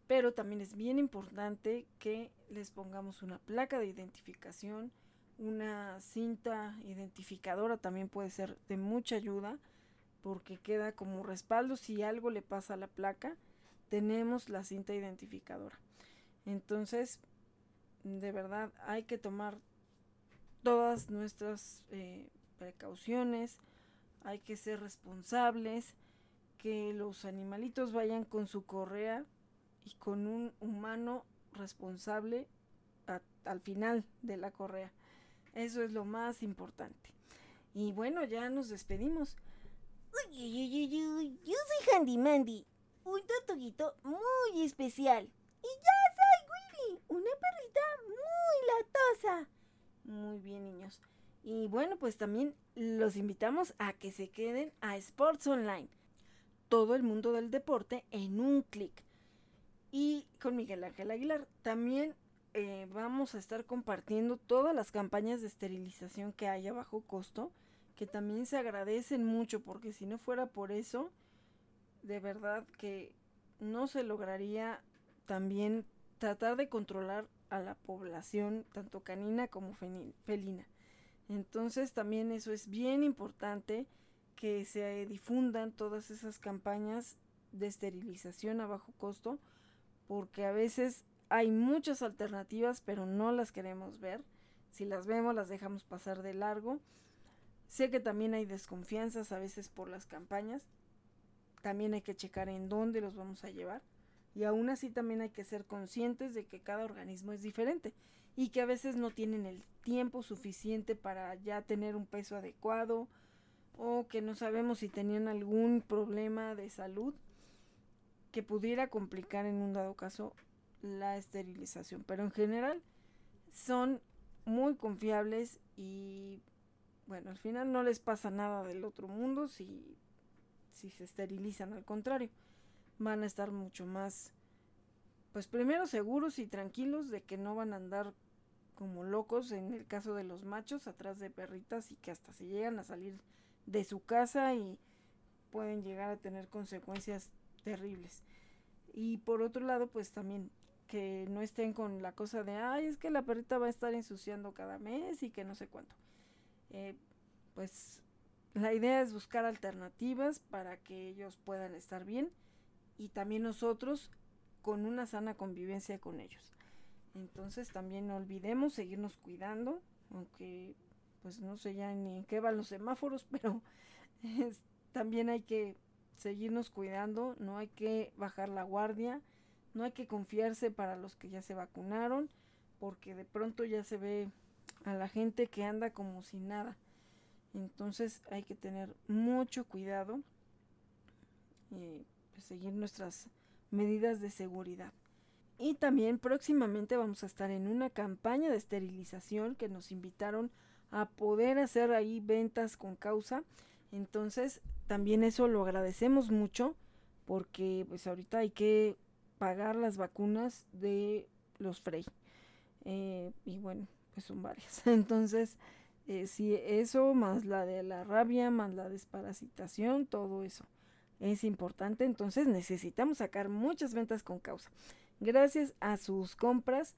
Pero también es bien importante que les pongamos una placa de identificación, una cinta identificadora también puede ser de mucha ayuda porque queda como respaldo si algo le pasa a la placa, tenemos la cinta identificadora. Entonces, de verdad hay que tomar todas nuestras eh, precauciones, hay que ser responsables, que los animalitos vayan con su correa y con un humano responsable al final de la correa. Eso es lo más importante. Y bueno, ya nos despedimos. Yo soy Handy Mandy, un tortuguito muy especial. Y ya soy Willy, una perrita muy bien, niños. Y bueno, pues también los invitamos a que se queden a Sports Online. Todo el mundo del deporte en un clic. Y con Miguel Ángel Aguilar también eh, vamos a estar compartiendo todas las campañas de esterilización que hay a bajo costo, que también se agradecen mucho, porque si no fuera por eso, de verdad que no se lograría también tratar de controlar a la población, tanto canina como felina. Entonces también eso es bien importante que se difundan todas esas campañas de esterilización a bajo costo porque a veces hay muchas alternativas pero no las queremos ver. Si las vemos las dejamos pasar de largo. Sé que también hay desconfianzas a veces por las campañas. También hay que checar en dónde los vamos a llevar. Y aún así también hay que ser conscientes de que cada organismo es diferente y que a veces no tienen el tiempo suficiente para ya tener un peso adecuado o que no sabemos si tenían algún problema de salud que pudiera complicar en un dado caso la esterilización. Pero en general son muy confiables y bueno, al final no les pasa nada del otro mundo si, si se esterilizan, al contrario, van a estar mucho más, pues primero seguros y tranquilos de que no van a andar como locos en el caso de los machos atrás de perritas y que hasta se llegan a salir de su casa y pueden llegar a tener consecuencias terribles. Y por otro lado, pues también que no estén con la cosa de, ay, es que la perrita va a estar ensuciando cada mes y que no sé cuánto. Eh, pues la idea es buscar alternativas para que ellos puedan estar bien y también nosotros con una sana convivencia con ellos. Entonces también no olvidemos seguirnos cuidando, aunque pues no sé ya ni en qué van los semáforos, pero también hay que seguirnos cuidando, no hay que bajar la guardia, no hay que confiarse para los que ya se vacunaron, porque de pronto ya se ve a la gente que anda como si nada. Entonces hay que tener mucho cuidado pues, seguir nuestras medidas de seguridad. Y también próximamente vamos a estar en una campaña de esterilización que nos invitaron a poder hacer ahí ventas con causa. Entonces también eso lo agradecemos mucho porque pues ahorita hay que pagar las vacunas de los Frey. Eh, y bueno, pues son varias. Entonces, eh, si eso, más la de la rabia, más la desparasitación, todo eso es importante. Entonces necesitamos sacar muchas ventas con causa. Gracias a sus compras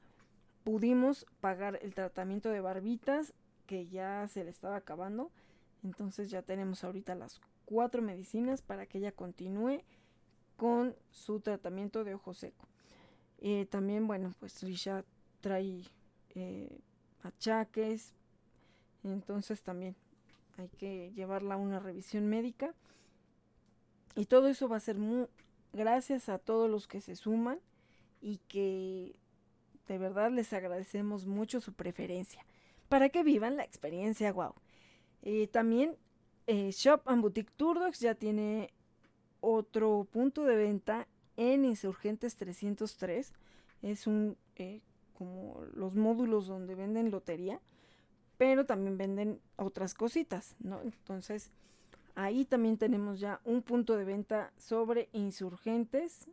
pudimos pagar el tratamiento de barbitas que ya se le estaba acabando. Entonces ya tenemos ahorita las cuatro medicinas para que ella continúe con su tratamiento de ojo seco. Eh, también, bueno, pues Risha trae eh, achaques, entonces también hay que llevarla a una revisión médica. Y todo eso va a ser muy gracias a todos los que se suman y que de verdad les agradecemos mucho su preferencia para que vivan la experiencia wow. Eh, también eh, Shop and Boutique Turdox ya tiene otro punto de venta en Insurgentes 303. Es un eh, como los módulos donde venden lotería, pero también venden otras cositas, ¿no? Entonces, ahí también tenemos ya un punto de venta sobre insurgentes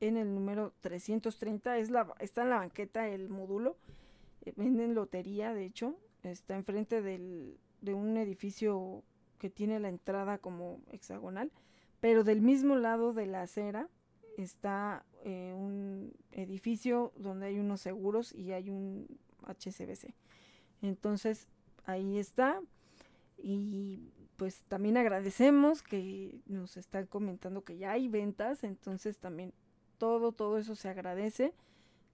en el número 330. Es la, está en la banqueta el módulo. Eh, venden lotería, de hecho. Está enfrente del, de un edificio que tiene la entrada como hexagonal. Pero del mismo lado de la acera está eh, un edificio donde hay unos seguros y hay un HCBC. Entonces, ahí está. Y pues también agradecemos que nos están comentando que ya hay ventas, entonces también todo, todo eso se agradece.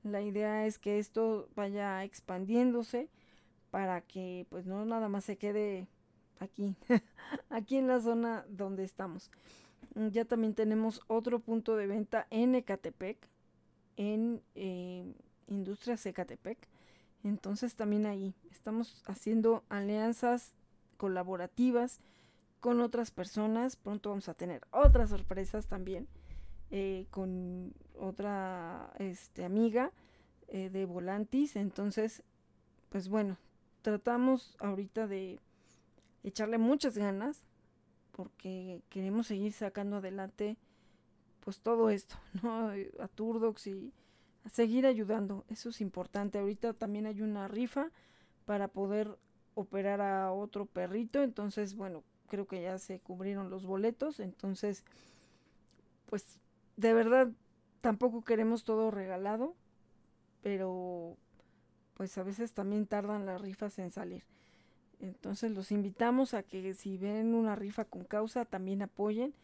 La idea es que esto vaya expandiéndose para que pues no nada más se quede aquí, aquí en la zona donde estamos. Mm, ya también tenemos otro punto de venta en Ecatepec, en eh, Industrias Ecatepec. Entonces también ahí estamos haciendo alianzas colaborativas con otras personas. Pronto vamos a tener otras sorpresas también eh, con otra este, amiga eh, de Volantis. Entonces, pues bueno, tratamos ahorita de echarle muchas ganas porque queremos seguir sacando adelante pues todo esto, ¿no? A Turdox y a seguir ayudando, eso es importante. Ahorita también hay una rifa para poder operar a otro perrito, entonces bueno, creo que ya se cubrieron los boletos, entonces pues de verdad tampoco queremos todo regalado, pero pues a veces también tardan las rifas en salir. Entonces los invitamos a que si ven una rifa con causa también apoyen.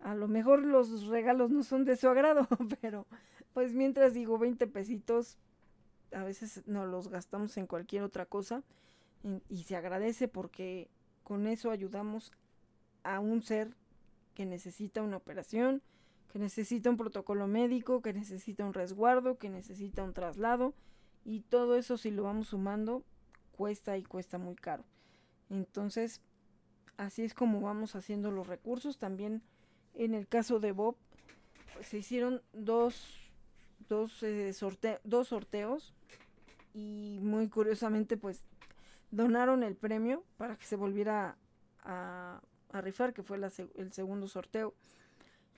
A lo mejor los regalos no son de su agrado, pero pues mientras digo 20 pesitos, a veces no los gastamos en cualquier otra cosa y, se agradece porque con eso ayudamos a un ser que necesita una operación, que necesita un protocolo médico, que necesita un resguardo, que necesita un traslado y todo eso si lo vamos sumando cuesta y cuesta muy caro. Entonces, así es como vamos haciendo los recursos. También en el caso de Bob, pues, se hicieron dos, dos, eh, dos sorteos y muy curiosamente pues donaron el premio para que se volviera a, rifar, que fue el segundo sorteo.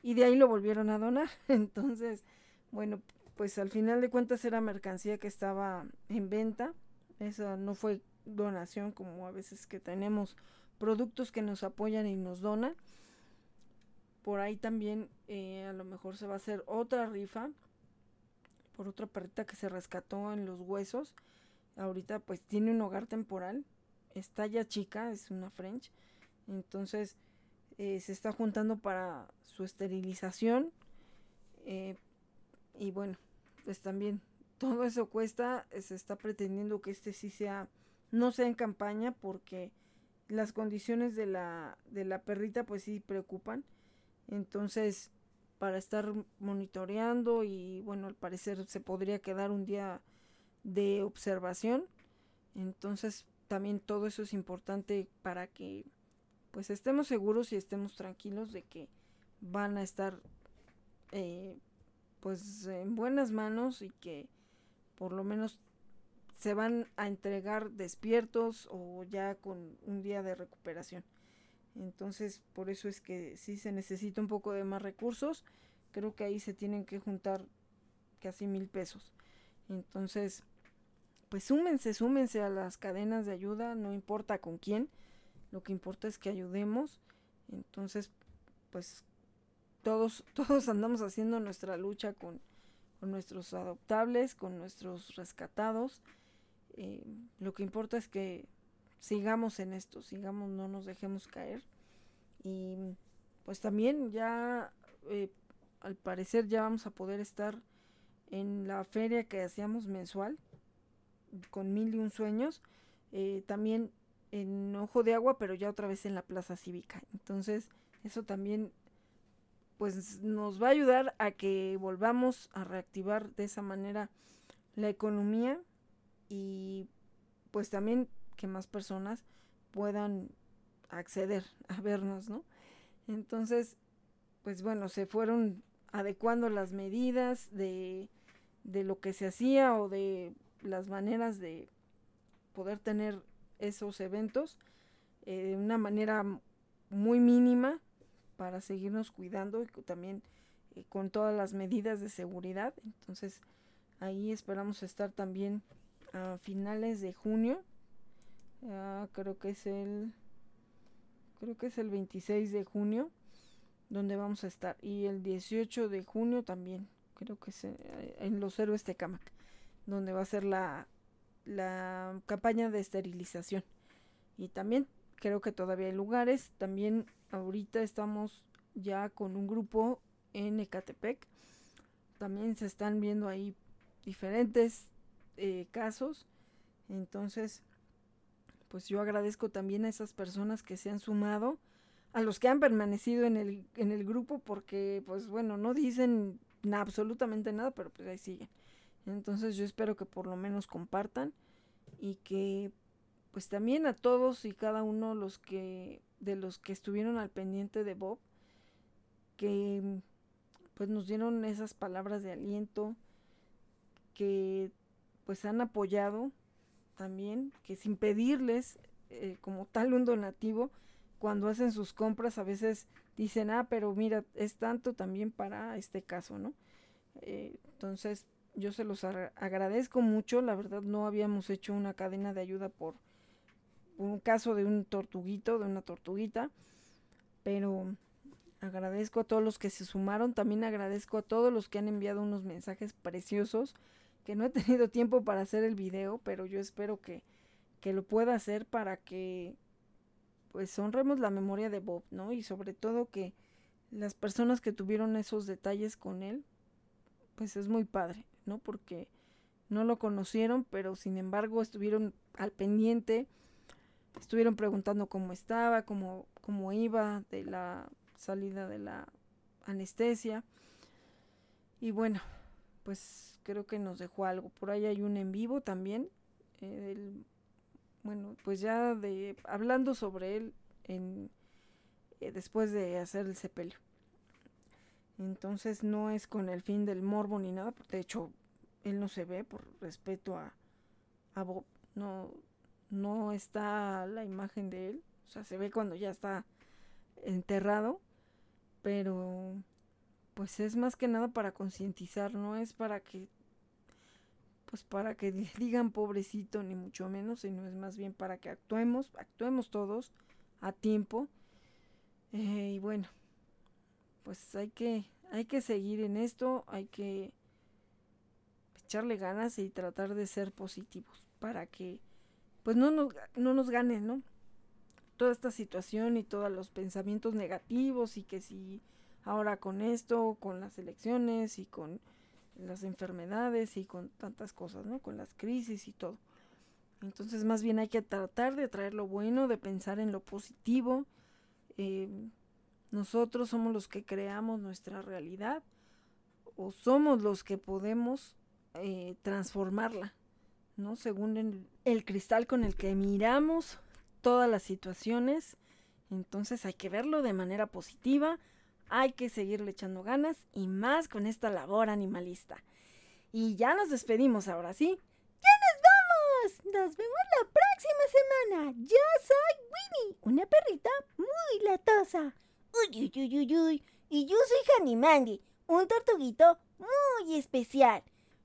Y de ahí lo volvieron a donar. Entonces, bueno, pues al final de cuentas era mercancía que estaba en venta. Esa no fue donación, como a veces que tenemos productos que nos apoyan y nos donan. Por ahí también eh, a lo mejor se va a hacer otra rifa por otra perrita que se rescató en los huesos. Ahorita pues tiene un hogar temporal. Está ya chica, es una French. Entonces eh, se está juntando para su esterilización. Eh, y bueno, pues también todo eso cuesta. Se está pretendiendo que este sí sea no sea en campaña porque las condiciones de la, de la perrita pues sí preocupan. Entonces, para estar monitoreando y bueno, al parecer se podría quedar un día de observación. Entonces, también todo eso es importante para que pues estemos seguros y estemos tranquilos de que van a estar eh, pues en buenas manos y que por lo menos se van a entregar despiertos o ya con un día de recuperación. Entonces, por eso es que sí se necesita un poco de más recursos. Creo que ahí se tienen que juntar casi mil pesos. Entonces, pues súmense, súmense a las cadenas de ayuda, no importa con quién, lo que importa es que ayudemos. Entonces, pues todos, todos andamos haciendo nuestra lucha con, nuestros adoptables, con nuestros rescatados. Eh, lo que importa es que sigamos en esto, sigamos, no nos dejemos caer. Y pues también ya, eh, al parecer ya vamos a poder estar en la feria que hacíamos mensual, con mil y un sueños, eh, también en Ojo de Agua, pero ya otra vez en la Plaza Cívica. Entonces, eso también pues nos va a ayudar a que volvamos a reactivar de esa manera la economía y pues también que más personas puedan acceder a vernos, ¿no? Entonces, pues bueno, se fueron adecuando las medidas de, de lo que se hacía o de las maneras de poder tener esos eventos eh, de una manera muy mínima para seguirnos cuidando y también eh, con todas las medidas de seguridad. Entonces ahí esperamos estar también a finales de junio. creo que es el creo que es el 26 de junio donde vamos a estar y el 18 de junio también creo que es eh, en los héroes Tecamac donde va a ser la, la campaña de esterilización y también creo que todavía hay lugares también ahorita estamos ya con un grupo en Ecatepec también se están viendo ahí diferentes eh, casos. Entonces, pues yo agradezco también a esas personas que se han sumado, a los que han permanecido en el, en el grupo, porque pues bueno, no dicen absolutamente nada, pero pues ahí siguen. Entonces yo espero que por lo menos compartan y que pues también a todos y cada uno los que de los que estuvieron al pendiente de Bob que pues nos dieron esas palabras de aliento que pues han apoyado también, que sin pedirles eh, como tal un donativo, cuando hacen sus compras a veces dicen, ah, pero mira, es tanto también para este caso, ¿no? Eh, entonces, yo se los agradezco mucho, la verdad no habíamos hecho una cadena de ayuda por un caso de un tortuguito, de una tortuguita, pero agradezco a todos los que se sumaron, también agradezco a todos los que han enviado unos mensajes preciosos que no he tenido tiempo para hacer el video, pero yo espero que, que lo pueda hacer para que pues honremos la memoria de Bob, ¿no? Y sobre todo que las personas que tuvieron esos detalles con él, pues es muy padre, ¿no? Porque no lo conocieron, pero sin embargo estuvieron al pendiente, estuvieron preguntando cómo estaba, cómo, cómo iba de la salida de la anestesia. Y bueno, pues creo que nos dejó algo. Por ahí hay un en vivo también. Eh, bueno, pues ya de hablando sobre él en, eh, después de hacer el sepelio. Entonces no es con el fin del morbo ni nada. De hecho, él no se ve por respeto a, Bob. No, no está la imagen de él. O sea, se ve cuando ya está enterrado. Pero pues es más que nada para concientizar, no es para que pues para que digan pobrecito ni mucho menos, sino es más bien para que actuemos, actuemos todos a tiempo. Eh, y bueno, pues hay que hay que seguir en esto, hay que echarle ganas y tratar de ser positivos para que pues no nos, no nos gane, ¿no? Toda esta situación y todos los pensamientos negativos y que si ahora con esto, con las elecciones y con las enfermedades y con tantas cosas, ¿no? Con las crisis y todo. Entonces más bien hay que tratar de traer lo bueno, de pensar en lo positivo. Eh, nosotros somos los que creamos nuestra realidad o somos los que podemos eh, transformarla, ¿no? Según el, el cristal con el que miramos todas las situaciones. Entonces hay que verlo de manera positiva, hay que seguirle echando ganas y más con esta labor animalista. Y ya nos despedimos ahora sí. ¡Ya nos vamos! Nos vemos la próxima semana. Yo soy Winnie, una perrita muy latosa. Uy, uy, uy, uy. Y yo soy Hanimandi, un tortuguito muy especial.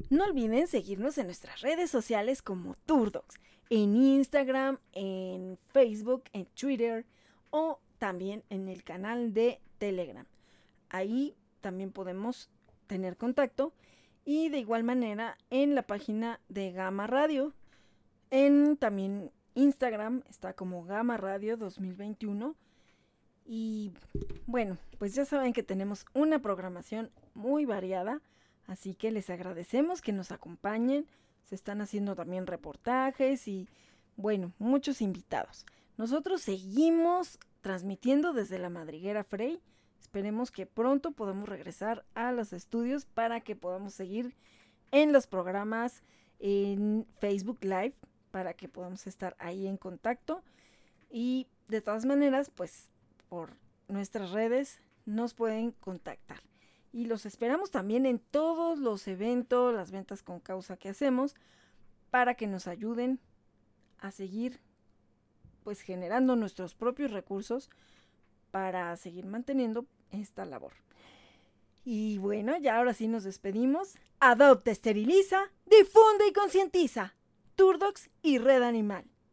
No olviden seguirnos en nuestras redes sociales como Turdogs, en Instagram, en Facebook, en Twitter o también en el canal de Telegram. Ahí también podemos tener contacto y de igual manera en la página de Gama Radio. En también Instagram está como Gama Radio 2021. Y bueno, pues ya saben que tenemos una programación muy variada, así que les agradecemos que nos acompañen. Se están haciendo también reportajes y bueno, muchos invitados. Nosotros seguimos transmitiendo desde la madriguera Frey. Esperemos que pronto podamos regresar a los estudios para que podamos seguir en los programas en Facebook Live para que podamos estar ahí en contacto. Y de todas maneras, pues por nuestras redes nos pueden contactar. Y los esperamos también en todos los eventos, las ventas con causa que hacemos, para que nos ayuden a seguir pues generando nuestros propios recursos para seguir manteniendo esta labor. Y bueno, ya ahora sí nos despedimos. Adopta, esteriliza, difunde y concientiza. Turdox y Red Animal.